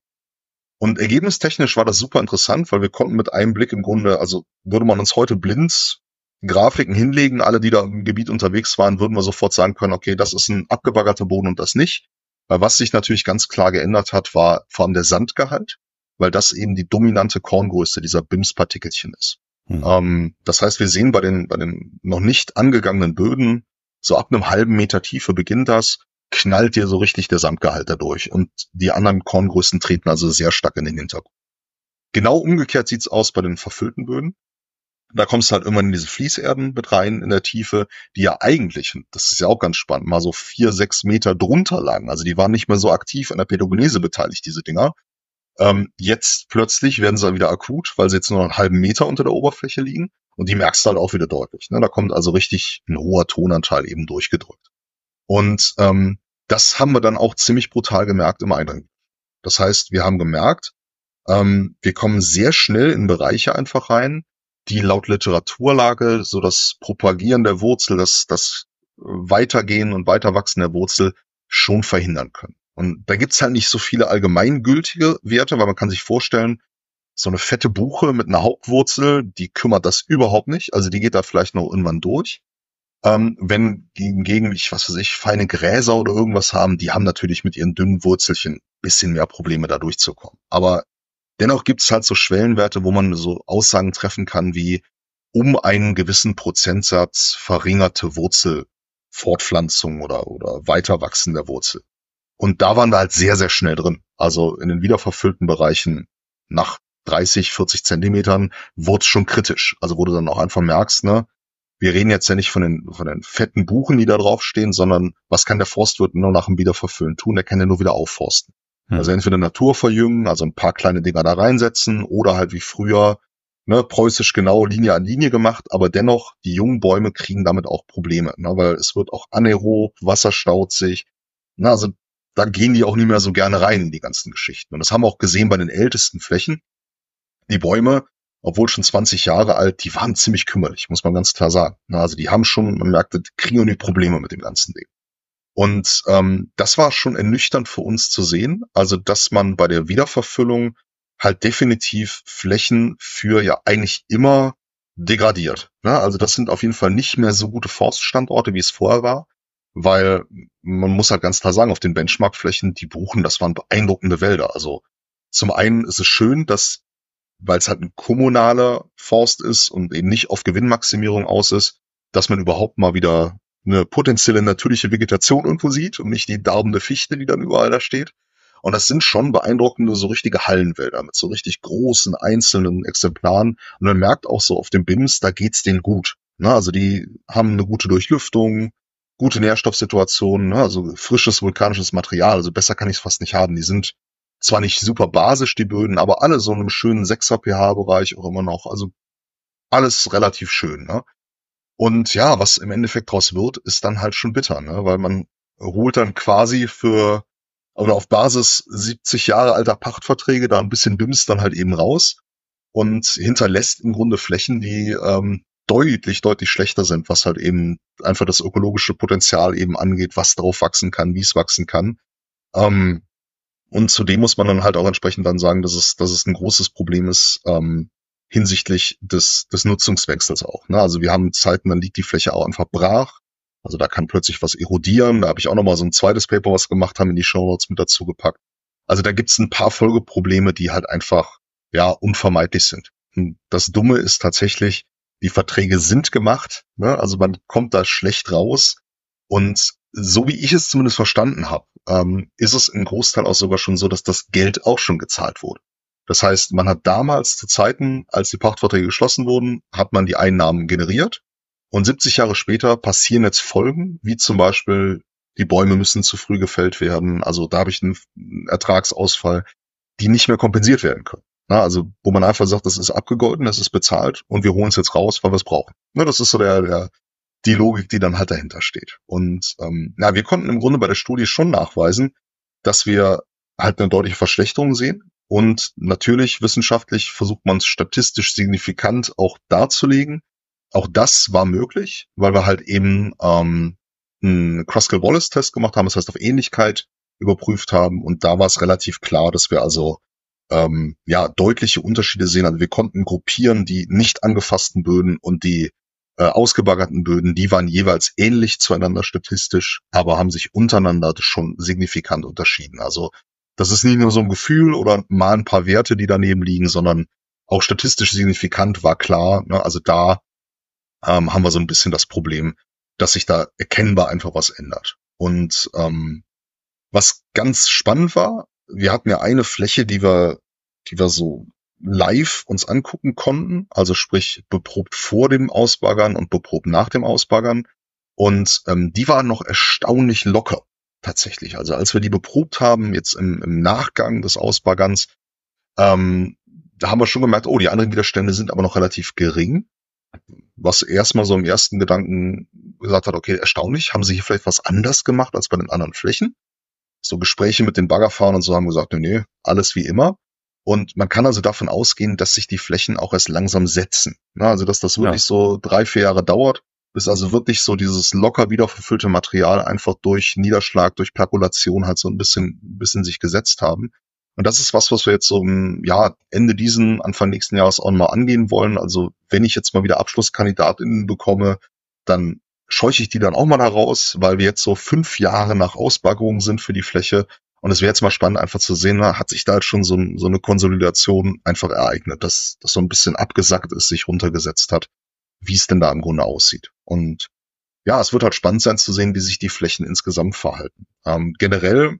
Und ergebnistechnisch war das super interessant, weil wir konnten mit einem Blick im Grunde, also würde man uns heute blind Grafiken hinlegen, alle, die da im Gebiet unterwegs waren, würden wir sofort sagen können, okay, das ist ein abgebaggerter Boden und das nicht. Weil was sich natürlich ganz klar geändert hat, war vor allem der Sandgehalt, weil das eben die dominante Korngröße dieser BIMS-Partikelchen ist. Hm. Ähm, das heißt, wir sehen bei den, bei den noch nicht angegangenen Böden, so ab einem halben Meter Tiefe beginnt das, knallt dir so richtig der Sandgehalt dadurch und die anderen Korngrößen treten also sehr stark in den Hintergrund. Genau umgekehrt sieht's aus bei den verfüllten Böden. Da kommst du halt irgendwann in diese Fließerden mit rein in der Tiefe, die ja eigentlich, das ist ja auch ganz spannend, mal so vier, sechs Meter drunter lagen. Also die waren nicht mehr so aktiv an der Pädogenese beteiligt, diese Dinger. Ähm, jetzt plötzlich werden sie wieder akut, weil sie jetzt nur einen halben Meter unter der Oberfläche liegen. Und die merkst du halt auch wieder deutlich. Ne? Da kommt also richtig ein hoher Tonanteil eben durchgedrückt. Und ähm, das haben wir dann auch ziemlich brutal gemerkt im Eindringen. Das heißt, wir haben gemerkt, ähm, wir kommen sehr schnell in Bereiche einfach rein, die laut Literaturlage so das Propagieren der Wurzel, das, das Weitergehen und Weiterwachsen der Wurzel schon verhindern können. Und da gibt's halt nicht so viele allgemeingültige Werte, weil man kann sich vorstellen, so eine fette Buche mit einer Hauptwurzel, die kümmert das überhaupt nicht. Also die geht da vielleicht noch irgendwann durch. Ähm, wenn hingegen, ich was weiß ich, feine Gräser oder irgendwas haben, die haben natürlich mit ihren dünnen Wurzelchen bisschen mehr Probleme da durchzukommen. Aber dennoch gibt's halt so Schwellenwerte, wo man so Aussagen treffen kann wie um einen gewissen Prozentsatz verringerte Wurzelfortpflanzung oder, oder Weiterwachsen der Wurzel. Und da waren wir halt sehr, sehr schnell drin. Also in den wiederverfüllten Bereichen nach 30, 40 Zentimetern wurde es schon kritisch. Also wo du dann auch einfach merkst, ne, wir reden jetzt ja nicht von den, von den fetten Buchen, die da draufstehen, sondern was kann der Forstwirt nur nach dem Wiederverfüllen tun? Der kann ja nur wieder aufforsten. Hm. Also entweder Natur verjüngen, also ein paar kleine Dinger da reinsetzen oder halt wie früher, ne, preußisch genau Linie an Linie gemacht, aber dennoch, die jungen Bäume kriegen damit auch Probleme, ne, weil es wird auch anaerob, Wasser staut sich, ne, also da gehen die auch nicht mehr so gerne rein in die ganzen Geschichten. Und das haben wir auch gesehen bei den ältesten Flächen. Die Bäume, obwohl schon 20 Jahre alt, die waren ziemlich kümmerlich, muss man ganz klar sagen. Na, Also die haben schon, man merkte, die kriegen die Probleme mit dem ganzen Ding. Und ähm, das war schon ernüchternd für uns zu sehen, also dass man bei der Wiederverfüllung halt definitiv Flächen für ja eigentlich immer degradiert. Ne? Also das sind auf jeden Fall nicht mehr so gute Forststandorte, wie es vorher war, weil man muss halt ganz klar sagen, auf den Benchmarkflächen, die Buchen, das waren beeindruckende Wälder. Also zum einen ist es schön, dass weil es halt ein kommunaler Forst ist und eben nicht auf Gewinnmaximierung aus ist, dass man überhaupt mal wieder eine potenzielle natürliche Vegetation irgendwo sieht und nicht die darbende Fichte, die dann überall da steht. Und das sind schon beeindruckende, so richtige Hallenwälder mit so richtig großen einzelnen Exemplaren. Und man merkt auch so auf dem BIMS, da geht's denen gut. Ne? Also die haben eine gute Durchlüftung, gute Nährstoffsituationen, ne? also frisches vulkanisches Material. Also besser kann ich es fast nicht haben. Die sind zwar nicht super basisch, die Böden, aber alle so in einem schönen 6er pH-Bereich auch immer noch. Also alles relativ schön. Ne? Und ja, was im Endeffekt draus wird, ist dann halt schon bitter, ne? weil man holt dann quasi für oder auf Basis 70 Jahre alter Pachtverträge da ein bisschen BIMS dann halt eben raus und hinterlässt im Grunde Flächen, die ähm, deutlich, deutlich schlechter sind, was halt eben einfach das ökologische Potenzial eben angeht, was darauf wachsen kann, wie es wachsen kann. Ähm, und zudem muss man dann halt auch entsprechend dann sagen, dass es, dass es ein großes Problem ist ähm, hinsichtlich des, des Nutzungswechsels auch. Ne? Also wir haben Zeiten, dann liegt die Fläche auch einfach brach. Also da kann plötzlich was erodieren. Da habe ich auch nochmal so ein zweites Paper, was gemacht haben, in die Show Notes mit dazu gepackt. Also da gibt's ein paar Folgeprobleme, die halt einfach ja unvermeidlich sind. Und das Dumme ist tatsächlich, die Verträge sind gemacht. Ne? Also man kommt da schlecht raus. Und so wie ich es zumindest verstanden habe, ähm, ist es im Großteil auch sogar schon so, dass das Geld auch schon gezahlt wurde. Das heißt, man hat damals zu Zeiten, als die Pachtverträge geschlossen wurden, hat man die Einnahmen generiert. Und 70 Jahre später passieren jetzt Folgen, wie zum Beispiel die Bäume müssen zu früh gefällt werden. Also da habe ich einen Ertragsausfall, die nicht mehr kompensiert werden können. Na, also wo man einfach sagt, das ist abgegolten, das ist bezahlt und wir holen es jetzt raus, weil wir es brauchen. Na, das ist so der, der, die Logik, die dann halt dahinter steht. Und ähm, na, wir konnten im Grunde bei der Studie schon nachweisen, dass wir halt eine deutliche Verschlechterung sehen. Und natürlich wissenschaftlich versucht man es statistisch signifikant auch darzulegen. Auch das war möglich, weil wir halt eben ähm, einen Kruskal-Wallace-Test gemacht haben, das heißt auf Ähnlichkeit überprüft haben. Und da war es relativ klar, dass wir also ähm, ja deutliche Unterschiede sehen. Also wir konnten gruppieren die nicht angefassten Böden und die äh, ausgebaggerten Böden, die waren jeweils ähnlich zueinander statistisch, aber haben sich untereinander schon signifikant unterschieden. Also das ist nicht nur so ein Gefühl oder mal ein paar Werte, die daneben liegen, sondern auch statistisch signifikant war klar. Ne? Also da ähm, haben wir so ein bisschen das Problem, dass sich da erkennbar einfach was ändert. Und ähm, was ganz spannend war, wir hatten ja eine Fläche, die wir, die wir so live uns angucken konnten, also sprich beprobt vor dem Ausbaggern und beprobt nach dem Ausbaggern. Und ähm, die war noch erstaunlich locker tatsächlich. Also als wir die beprobt haben, jetzt im, im Nachgang des Ausbaggerns, ähm, da haben wir schon gemerkt, oh, die anderen Widerstände sind aber noch relativ gering. Was erstmal so im ersten Gedanken gesagt hat, okay, erstaunlich, haben sie hier vielleicht was anders gemacht als bei den anderen Flächen? So Gespräche mit den Baggerfahrern und so haben gesagt, nee, nee, alles wie immer. Und man kann also davon ausgehen, dass sich die Flächen auch erst langsam setzen. also dass das wirklich ja. so drei, vier Jahre dauert, bis also wirklich so dieses locker wiederverfüllte Material einfach durch Niederschlag, durch Plakulation halt so ein bisschen, ein bisschen sich gesetzt haben. Und das ist was, was wir jetzt so im ja, Ende diesen, Anfang nächsten Jahres auch mal angehen wollen. Also wenn ich jetzt mal wieder AbschlusskandidatInnen bekomme, dann scheuche ich die dann auch mal heraus, weil wir jetzt so fünf Jahre nach Ausbaggerung sind für die Fläche. Und es wäre jetzt mal spannend, einfach zu sehen, hat sich da jetzt schon so, so eine Konsolidation einfach ereignet, dass das so ein bisschen abgesackt ist, sich runtergesetzt hat wie es denn da im Grunde aussieht. Und ja, es wird halt spannend sein zu sehen, wie sich die Flächen insgesamt verhalten. Ähm, generell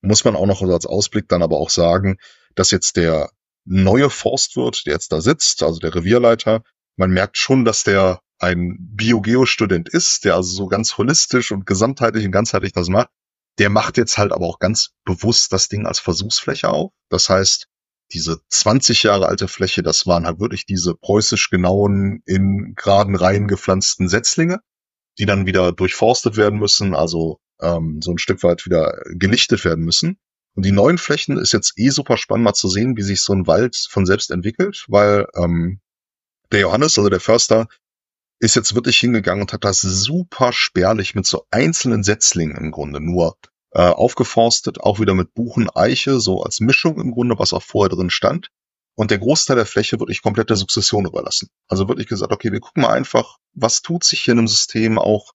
muss man auch noch als Ausblick dann aber auch sagen, dass jetzt der neue Forstwirt, der jetzt da sitzt, also der Revierleiter, man merkt schon, dass der ein Biogeo-Student ist, der also so ganz holistisch und gesamtheitlich und ganzheitlich das macht. Der macht jetzt halt aber auch ganz bewusst das Ding als Versuchsfläche auf. Das heißt, diese 20 Jahre alte Fläche, das waren halt wirklich diese preußisch genauen, in geraden Reihen gepflanzten Setzlinge, die dann wieder durchforstet werden müssen, also ähm, so ein Stück weit wieder gelichtet werden müssen. Und die neuen Flächen ist jetzt eh super spannend mal zu sehen, wie sich so ein Wald von selbst entwickelt, weil ähm, der Johannes, also der Förster, ist jetzt wirklich hingegangen und hat das super spärlich mit so einzelnen Setzlingen im Grunde nur äh, aufgeforstet, auch wieder mit Buchen, Eiche, so als Mischung im Grunde, was auch vorher drin stand. Und der Großteil der Fläche wirklich komplett der Sukzession überlassen. Also wirklich gesagt, okay, wir gucken mal einfach, was tut sich hier in einem System auch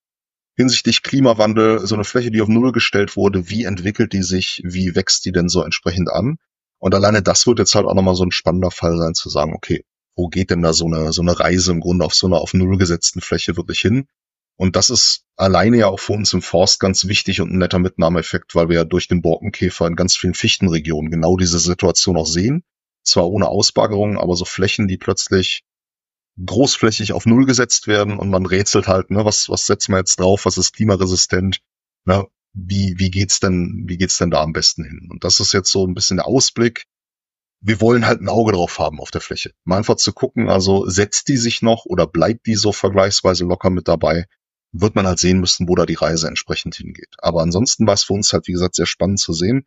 hinsichtlich Klimawandel, so eine Fläche, die auf Null gestellt wurde, wie entwickelt die sich, wie wächst die denn so entsprechend an? Und alleine das wird jetzt halt auch nochmal so ein spannender Fall sein, zu sagen, okay, wo geht denn da so eine, so eine Reise im Grunde auf so einer auf Null gesetzten Fläche wirklich hin? Und das ist alleine ja auch für uns im Forst ganz wichtig und ein netter Mitnahmeeffekt, weil wir ja durch den Borkenkäfer in ganz vielen Fichtenregionen genau diese Situation auch sehen. Zwar ohne Ausbaggerung, aber so Flächen, die plötzlich großflächig auf Null gesetzt werden und man rätselt halt, ne, was, was setzen wir jetzt drauf, was ist klimaresistent, ne, wie, wie geht's denn, wie geht's denn da am besten hin? Und das ist jetzt so ein bisschen der Ausblick. Wir wollen halt ein Auge drauf haben auf der Fläche. Mal einfach zu gucken, also setzt die sich noch oder bleibt die so vergleichsweise locker mit dabei? Wird man halt sehen müssen, wo da die Reise entsprechend hingeht. Aber ansonsten war es für uns halt, wie gesagt, sehr spannend zu sehen.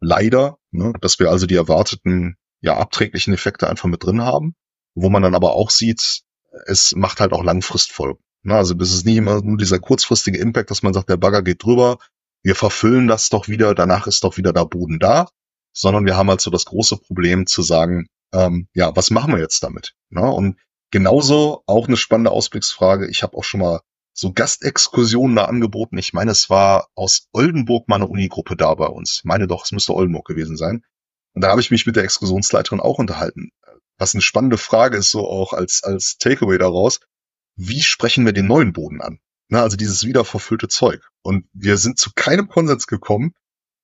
Leider, ne, dass wir also die erwarteten, ja, abträglichen Effekte einfach mit drin haben, wo man dann aber auch sieht, es macht halt auch Langfristfolgen. Ne, also das ist nicht immer nur dieser kurzfristige Impact, dass man sagt, der Bagger geht drüber, wir verfüllen das doch wieder, danach ist doch wieder der Boden da, sondern wir haben halt so das große Problem zu sagen, ähm, ja, was machen wir jetzt damit? Ne? Und genauso auch eine spannende Ausblicksfrage. Ich habe auch schon mal so Gastexkursionen da angeboten. Ich meine, es war aus Oldenburg mal eine Unigruppe da bei uns. Ich meine doch, es müsste Oldenburg gewesen sein. Und da habe ich mich mit der Exkursionsleiterin auch unterhalten. Was eine spannende Frage ist, so auch als, als Takeaway daraus. Wie sprechen wir den neuen Boden an? Na, also dieses wiederverfüllte Zeug. Und wir sind zu keinem Konsens gekommen.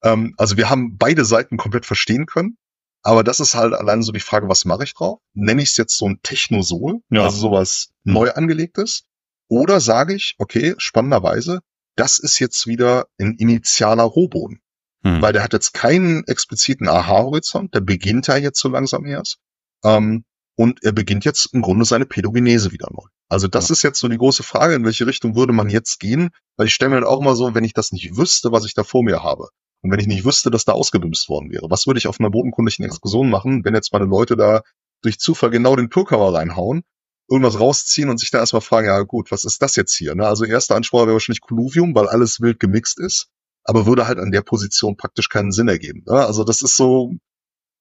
Ähm, also wir haben beide Seiten komplett verstehen können. Aber das ist halt allein so die Frage, was mache ich drauf? Nenne ich es jetzt so ein Technosol, ja. also sowas neu angelegtes? Oder sage ich, okay, spannenderweise, das ist jetzt wieder ein initialer Rohboden. Hm. Weil der hat jetzt keinen expliziten Aha-Horizont, der beginnt ja jetzt so langsam erst. Ähm, und er beginnt jetzt im Grunde seine Pädogenese wieder neu. Also das ja. ist jetzt so die große Frage, in welche Richtung würde man jetzt gehen? Weil ich stelle mir dann auch immer so, wenn ich das nicht wüsste, was ich da vor mir habe, und wenn ich nicht wüsste, dass da ausgebimst worden wäre, was würde ich auf einer bodenkundigen Exkursion machen, wenn jetzt meine Leute da durch Zufall genau den Pürkammer reinhauen irgendwas rausziehen und sich da erstmal fragen, ja gut, was ist das jetzt hier? Ne? Also erster Anspruch wäre wahrscheinlich Colluvium, weil alles wild gemixt ist, aber würde halt an der Position praktisch keinen Sinn ergeben. Ne? Also das ist so,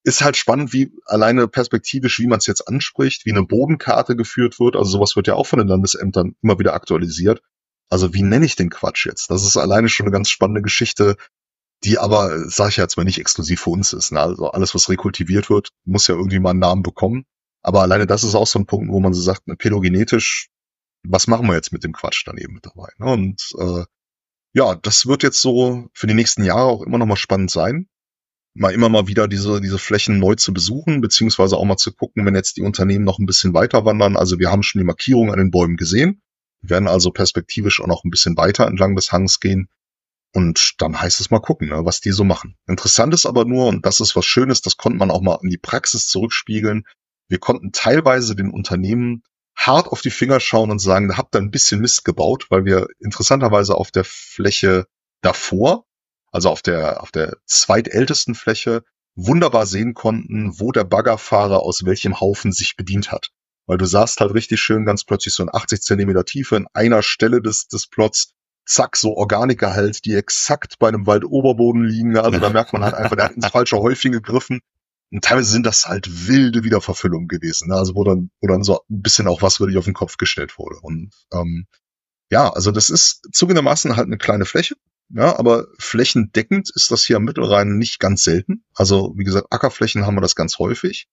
ist halt spannend, wie alleine perspektivisch, wie man es jetzt anspricht, wie eine Bodenkarte geführt wird. Also sowas wird ja auch von den Landesämtern immer wieder aktualisiert. Also wie nenne ich den Quatsch jetzt? Das ist alleine schon eine ganz spannende Geschichte, die aber, sage ich jetzt mal, nicht exklusiv für uns ist. Ne? Also alles, was rekultiviert wird, muss ja irgendwie mal einen Namen bekommen. Aber alleine das ist auch so ein Punkt, wo man so sagt, ne, pädogenetisch, was machen wir jetzt mit dem Quatsch dann eben mit dabei? Ne? Und äh, ja, das wird jetzt so für die nächsten Jahre auch immer noch mal spannend sein, mal immer mal wieder diese, diese Flächen neu zu besuchen, beziehungsweise auch mal zu gucken, wenn jetzt die Unternehmen noch ein bisschen weiter wandern. Also wir haben schon die Markierung an den Bäumen gesehen, werden also perspektivisch auch noch ein bisschen weiter entlang des Hangs gehen. Und dann heißt es mal gucken, ne, was die so machen. Interessant ist aber nur, und das ist was Schönes, das konnte man auch mal in die Praxis zurückspiegeln, wir konnten teilweise den Unternehmen hart auf die Finger schauen und sagen, da habt ihr ein bisschen Mist gebaut, weil wir interessanterweise auf der Fläche davor, also auf der, auf der zweitältesten Fläche, wunderbar sehen konnten, wo der Baggerfahrer aus welchem Haufen sich bedient hat. Weil du sahst halt richtig schön ganz plötzlich so in 80 Zentimeter Tiefe in einer Stelle des, des Plots, zack, so Organikerhalt, die exakt bei einem Waldoberboden liegen. Also da merkt man halt einfach, der hat ins falsche Häufchen gegriffen und teilweise sind das halt wilde Wiederverfüllungen gewesen, ne? also wo dann, wo dann so ein bisschen auch was wirklich auf den Kopf gestellt wurde. Und ähm, ja, also das ist zugegebenermaßen halt eine kleine Fläche, ja, aber flächendeckend ist das hier am Mittelrhein nicht ganz selten. Also wie gesagt, Ackerflächen haben wir das ganz häufig.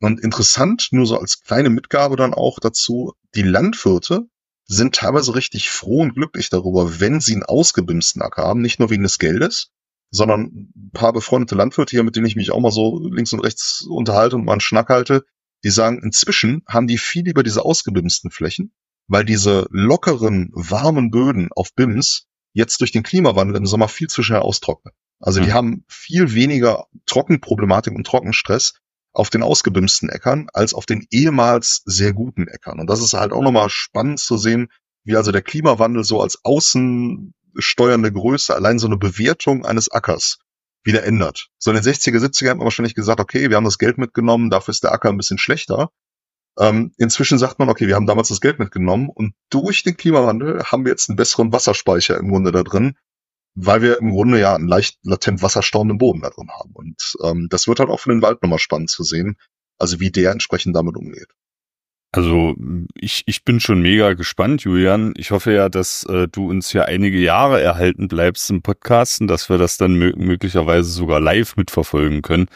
Und interessant, nur so als kleine Mitgabe dann auch dazu, die Landwirte sind teilweise richtig froh und glücklich darüber, wenn sie einen ausgebimsten Acker haben, nicht nur wegen des Geldes, sondern ein paar befreundete Landwirte hier, mit denen ich mich auch mal so links und rechts unterhalte und mal einen Schnack halte, die sagen, inzwischen haben die viel lieber diese ausgebimsten Flächen, weil diese lockeren, warmen Böden auf BIMS jetzt durch den Klimawandel im Sommer viel zu schnell austrocknen. Also mhm. die haben viel weniger Trockenproblematik und Trockenstress auf den ausgebimsten Äckern als auf den ehemals sehr guten Äckern. Und das ist halt auch nochmal spannend zu sehen, wie also der Klimawandel so als außen steuernde Größe, allein so eine Bewertung eines Ackers wieder ändert. So in den 60er, 70er hat man wahrscheinlich gesagt, okay, wir haben das Geld mitgenommen, dafür ist der Acker ein bisschen schlechter. Ähm, inzwischen sagt man, okay, wir haben damals das Geld mitgenommen und durch den Klimawandel haben wir jetzt einen besseren Wasserspeicher im Grunde da drin, weil wir im Grunde ja einen leicht latent wasserstaunenden Boden da drin haben. Und ähm, das wird halt auch für den Wald nochmal spannend zu sehen, also wie der entsprechend damit umgeht. Also ich, ich bin schon mega gespannt, Julian. Ich hoffe ja, dass äh, du uns ja einige Jahre erhalten bleibst im Podcasten, dass wir das dann möglicherweise sogar live mitverfolgen können.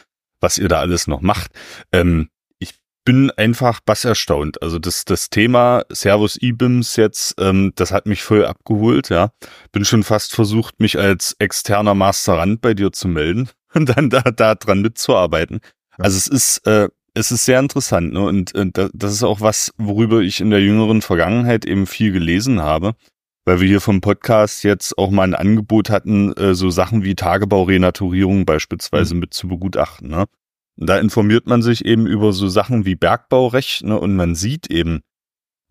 was ihr da alles noch macht. Ähm, ich bin einfach bass erstaunt. Also das, das Thema Servus IBIMS jetzt, ähm, das hat mich voll abgeholt, ja. Bin schon fast versucht, mich als externer Masterand bei dir zu melden und dann da, da dran mitzuarbeiten. Also es ist, äh, es ist sehr interessant, ne? Und äh, das ist auch was, worüber ich in der jüngeren Vergangenheit eben viel gelesen habe, weil wir hier vom Podcast jetzt auch mal ein Angebot hatten, äh, so Sachen wie Tagebaurenaturierung beispielsweise mhm. mit zu begutachten. Ne? Und da informiert man sich eben über so Sachen wie Bergbaurecht ne? und man sieht eben,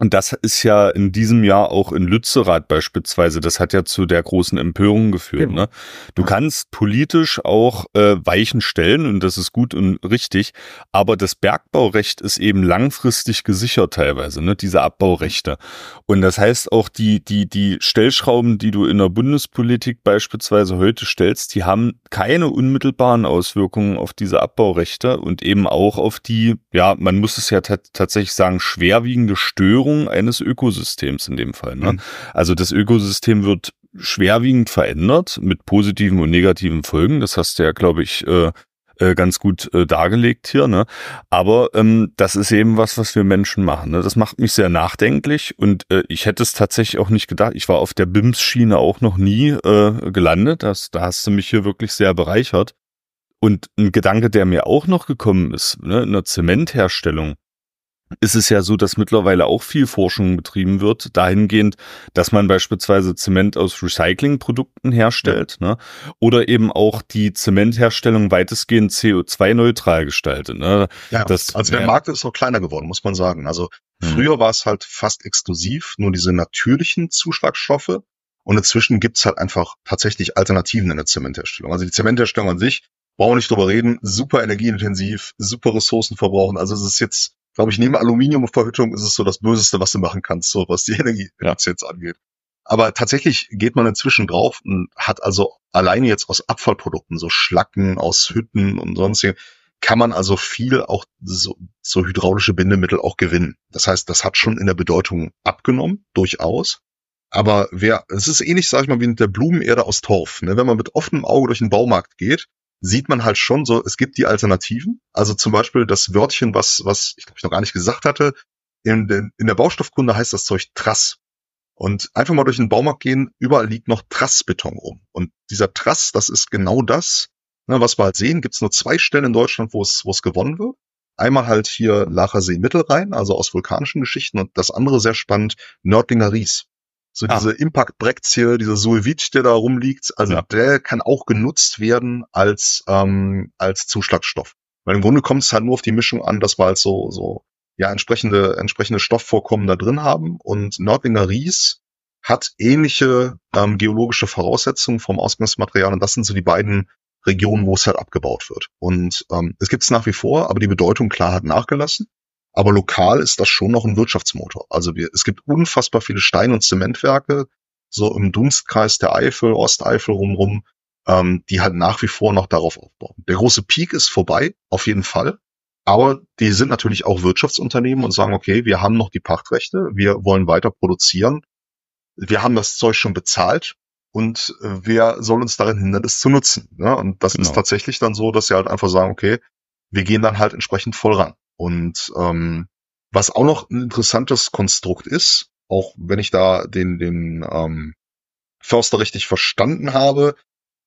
und das ist ja in diesem Jahr auch in Lützerath beispielsweise, das hat ja zu der großen Empörung geführt. Genau. Ne? Du kannst politisch auch äh, Weichen stellen und das ist gut und richtig, aber das Bergbaurecht ist eben langfristig gesichert teilweise, ne? diese Abbaurechte. Und das heißt auch die, die, die Stellschrauben, die du in der Bundespolitik beispielsweise heute stellst, die haben keine unmittelbaren Auswirkungen auf diese Abbaurechte und eben auch auf die, ja, man muss es ja tatsächlich sagen, schwerwiegende Störung Veränderung eines Ökosystems in dem Fall. Ne? Mhm. Also das Ökosystem wird schwerwiegend verändert mit positiven und negativen Folgen. Das hast du ja, glaube ich, äh, äh, ganz gut äh, dargelegt hier. Ne? Aber ähm, das ist eben was, was wir Menschen machen. Ne? Das macht mich sehr nachdenklich und äh, ich hätte es tatsächlich auch nicht gedacht. Ich war auf der BIMS-Schiene auch noch nie äh, gelandet. Das, da hast du mich hier wirklich sehr bereichert. Und ein Gedanke, der mir auch noch gekommen ist, ne, in der Zementherstellung, ist es ja so, dass mittlerweile auch viel Forschung betrieben wird, dahingehend, dass man beispielsweise Zement aus Recyclingprodukten herstellt, ja. ne? oder eben auch die Zementherstellung weitestgehend CO2-neutral gestaltet. Ne? Ja, das, also der ja. Markt ist auch kleiner geworden, muss man sagen. Also hm. früher war es halt fast exklusiv, nur diese natürlichen Zuschlagstoffe. Und inzwischen gibt's halt einfach tatsächlich Alternativen in der Zementherstellung. Also die Zementherstellung an sich, brauchen wir nicht drüber reden, super energieintensiv, super Ressourcen verbrauchen. Also es ist jetzt glaube ich, neben Aluminiumverhüttung ist es so das Böseste, was du machen kannst, so was die Energieeffizienz ja. angeht. Aber tatsächlich geht man inzwischen drauf und hat also alleine jetzt aus Abfallprodukten, so Schlacken aus Hütten und sonstige, kann man also viel auch so, so hydraulische Bindemittel auch gewinnen. Das heißt, das hat schon in der Bedeutung abgenommen, durchaus. Aber wer, es ist ähnlich, sag ich mal, wie mit der Blumenerde aus Torf. Ne? Wenn man mit offenem Auge durch den Baumarkt geht, sieht man halt schon so, es gibt die Alternativen. Also zum Beispiel das Wörtchen, was, was ich glaube ich noch gar nicht gesagt hatte, in, den, in der Baustoffkunde heißt das Zeug Trass. Und einfach mal durch den Baumarkt gehen, überall liegt noch Trassbeton rum. Und dieser Trass, das ist genau das, ne, was wir halt sehen, gibt es nur zwei Stellen in Deutschland, wo es, wo es gewonnen wird. Einmal halt hier Lacher See Mittelrhein, also aus vulkanischen Geschichten, und das andere sehr spannend, Nördlinger Ries. So ah. diese Impact Brektie, dieser Sulvit, der da rumliegt, also ja. der kann auch genutzt werden als, ähm, als Zuschlagstoff. Weil im Grunde kommt es halt nur auf die Mischung an, dass wir halt so, so, ja, entsprechende, entsprechende Stoffvorkommen da drin haben. Und Nördlinger Ries hat ähnliche ähm, geologische Voraussetzungen vom Ausgangsmaterial. Und das sind so die beiden Regionen, wo es halt abgebaut wird. Und ähm, es gibt es nach wie vor, aber die Bedeutung klar hat nachgelassen. Aber lokal ist das schon noch ein Wirtschaftsmotor. Also wir, es gibt unfassbar viele Stein- und Zementwerke, so im Dunstkreis der Eifel, Osteifel rumrum, ähm, die halt nach wie vor noch darauf aufbauen. Der große Peak ist vorbei, auf jeden Fall. Aber die sind natürlich auch Wirtschaftsunternehmen und sagen, okay, wir haben noch die Pachtrechte, wir wollen weiter produzieren, wir haben das Zeug schon bezahlt und äh, wer soll uns darin hindern, es zu nutzen? Ne? Und das genau. ist tatsächlich dann so, dass sie halt einfach sagen, okay, wir gehen dann halt entsprechend voll ran. Und ähm, was auch noch ein interessantes Konstrukt ist, auch wenn ich da den, den ähm, Förster richtig verstanden habe,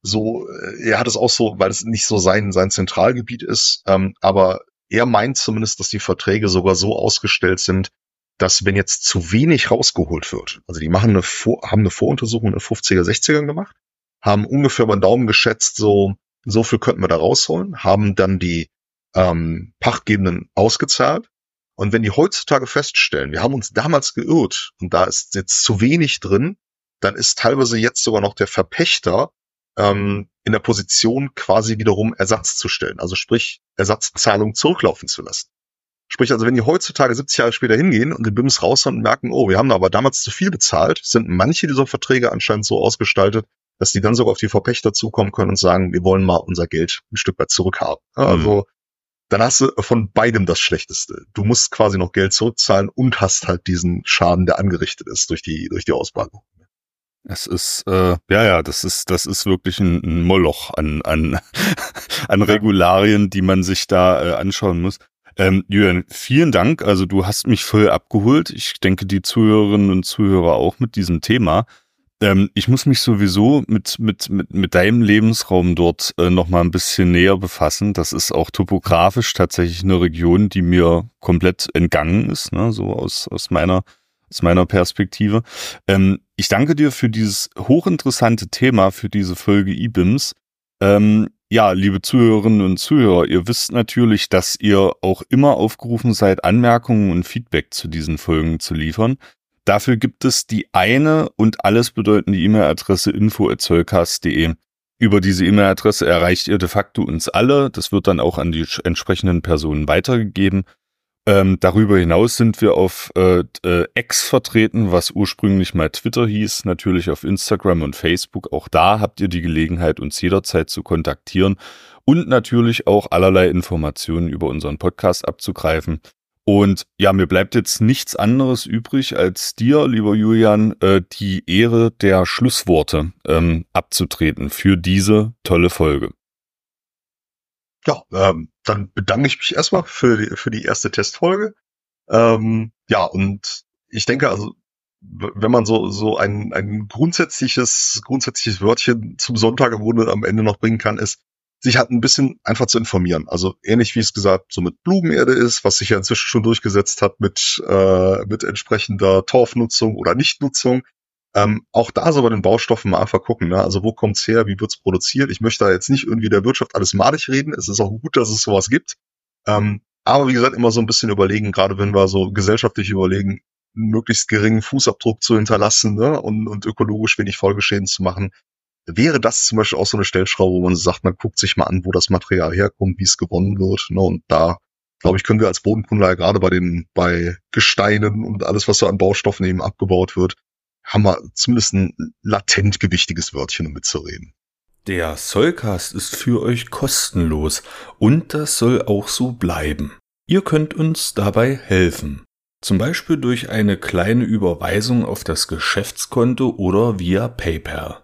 so, äh, er hat es auch so, weil es nicht so sein, sein Zentralgebiet ist, ähm, aber er meint zumindest, dass die Verträge sogar so ausgestellt sind, dass wenn jetzt zu wenig rausgeholt wird, also die machen eine Vor haben eine Voruntersuchung in den 50er, 60ern gemacht, haben ungefähr den Daumen geschätzt, so, so viel könnten wir da rausholen, haben dann die ähm, Pachtgebenden ausgezahlt. Und wenn die heutzutage feststellen, wir haben uns damals geirrt und da ist jetzt zu wenig drin, dann ist teilweise jetzt sogar noch der Verpächter ähm, in der Position, quasi wiederum Ersatz zu stellen. Also sprich, Ersatzzahlung zurücklaufen zu lassen. Sprich, also wenn die heutzutage 70 Jahre später hingehen und die BIMs raushauen und merken, oh, wir haben da aber damals zu viel bezahlt, sind manche dieser Verträge anscheinend so ausgestaltet, dass die dann sogar auf die Verpächter zukommen können und sagen, wir wollen mal unser Geld ein Stück weit zurückhaben. Also mhm dann hast du von beidem das Schlechteste. Du musst quasi noch Geld zurückzahlen und hast halt diesen Schaden, der angerichtet ist durch die, durch die Ausbahnung. Es ist, äh, ja, ja, das ist, das ist wirklich ein, ein Moloch an, an, an Regularien, die man sich da äh, anschauen muss. Ähm, Julian, vielen Dank. Also du hast mich voll abgeholt. Ich denke, die Zuhörerinnen und Zuhörer auch mit diesem Thema. Ähm, ich muss mich sowieso mit, mit, mit, mit deinem Lebensraum dort äh, noch mal ein bisschen näher befassen. Das ist auch topografisch tatsächlich eine Region, die mir komplett entgangen ist, ne? so aus, aus meiner aus meiner Perspektive. Ähm, ich danke dir für dieses hochinteressante Thema, für diese Folge IBIMS. Ähm, ja, liebe Zuhörerinnen und Zuhörer, ihr wisst natürlich, dass ihr auch immer aufgerufen seid, Anmerkungen und Feedback zu diesen Folgen zu liefern. Dafür gibt es die eine und alles bedeutende E-Mail-Adresse info.zollcast.de. Über diese E-Mail-Adresse erreicht ihr de facto uns alle. Das wird dann auch an die entsprechenden Personen weitergegeben. Ähm, darüber hinaus sind wir auf äh, äh, X vertreten, was ursprünglich mal Twitter hieß, natürlich auf Instagram und Facebook. Auch da habt ihr die Gelegenheit, uns jederzeit zu kontaktieren und natürlich auch allerlei Informationen über unseren Podcast abzugreifen. Und ja, mir bleibt jetzt nichts anderes übrig, als dir, lieber Julian, äh, die Ehre der Schlussworte ähm, abzutreten für diese tolle Folge. Ja, ähm, dann bedanke ich mich erstmal für die, für die erste Testfolge. Ähm, ja, und ich denke, also, wenn man so, so ein, ein grundsätzliches, grundsätzliches Wörtchen zum Sonntag am Ende noch bringen kann, ist, sich halt ein bisschen einfach zu informieren. Also ähnlich wie es gesagt so mit Blumenerde ist, was sich ja inzwischen schon durchgesetzt hat mit, äh, mit entsprechender Torfnutzung oder Nichtnutzung. Ähm, auch da so bei den Baustoffen mal einfach gucken, ne? also wo kommt's her, wie wird's produziert. Ich möchte da jetzt nicht irgendwie der Wirtschaft alles madig reden. Es ist auch gut, dass es sowas gibt. Ähm, aber wie gesagt, immer so ein bisschen überlegen, gerade wenn wir so gesellschaftlich überlegen, möglichst geringen Fußabdruck zu hinterlassen ne? und, und ökologisch wenig Folgeschäden zu machen, wäre das zum Beispiel auch so eine Stellschraube, wo man sagt, man guckt sich mal an, wo das Material herkommt, wie es gewonnen wird. Ne? Und da, glaube ich, können wir als Bodenkunde ja gerade bei den, bei Gesteinen und alles, was so an Baustoffen eben abgebaut wird, haben wir zumindest ein latent gewichtiges Wörtchen, um mitzureden. Der Soulcast ist für euch kostenlos und das soll auch so bleiben. Ihr könnt uns dabei helfen. Zum Beispiel durch eine kleine Überweisung auf das Geschäftskonto oder via PayPal.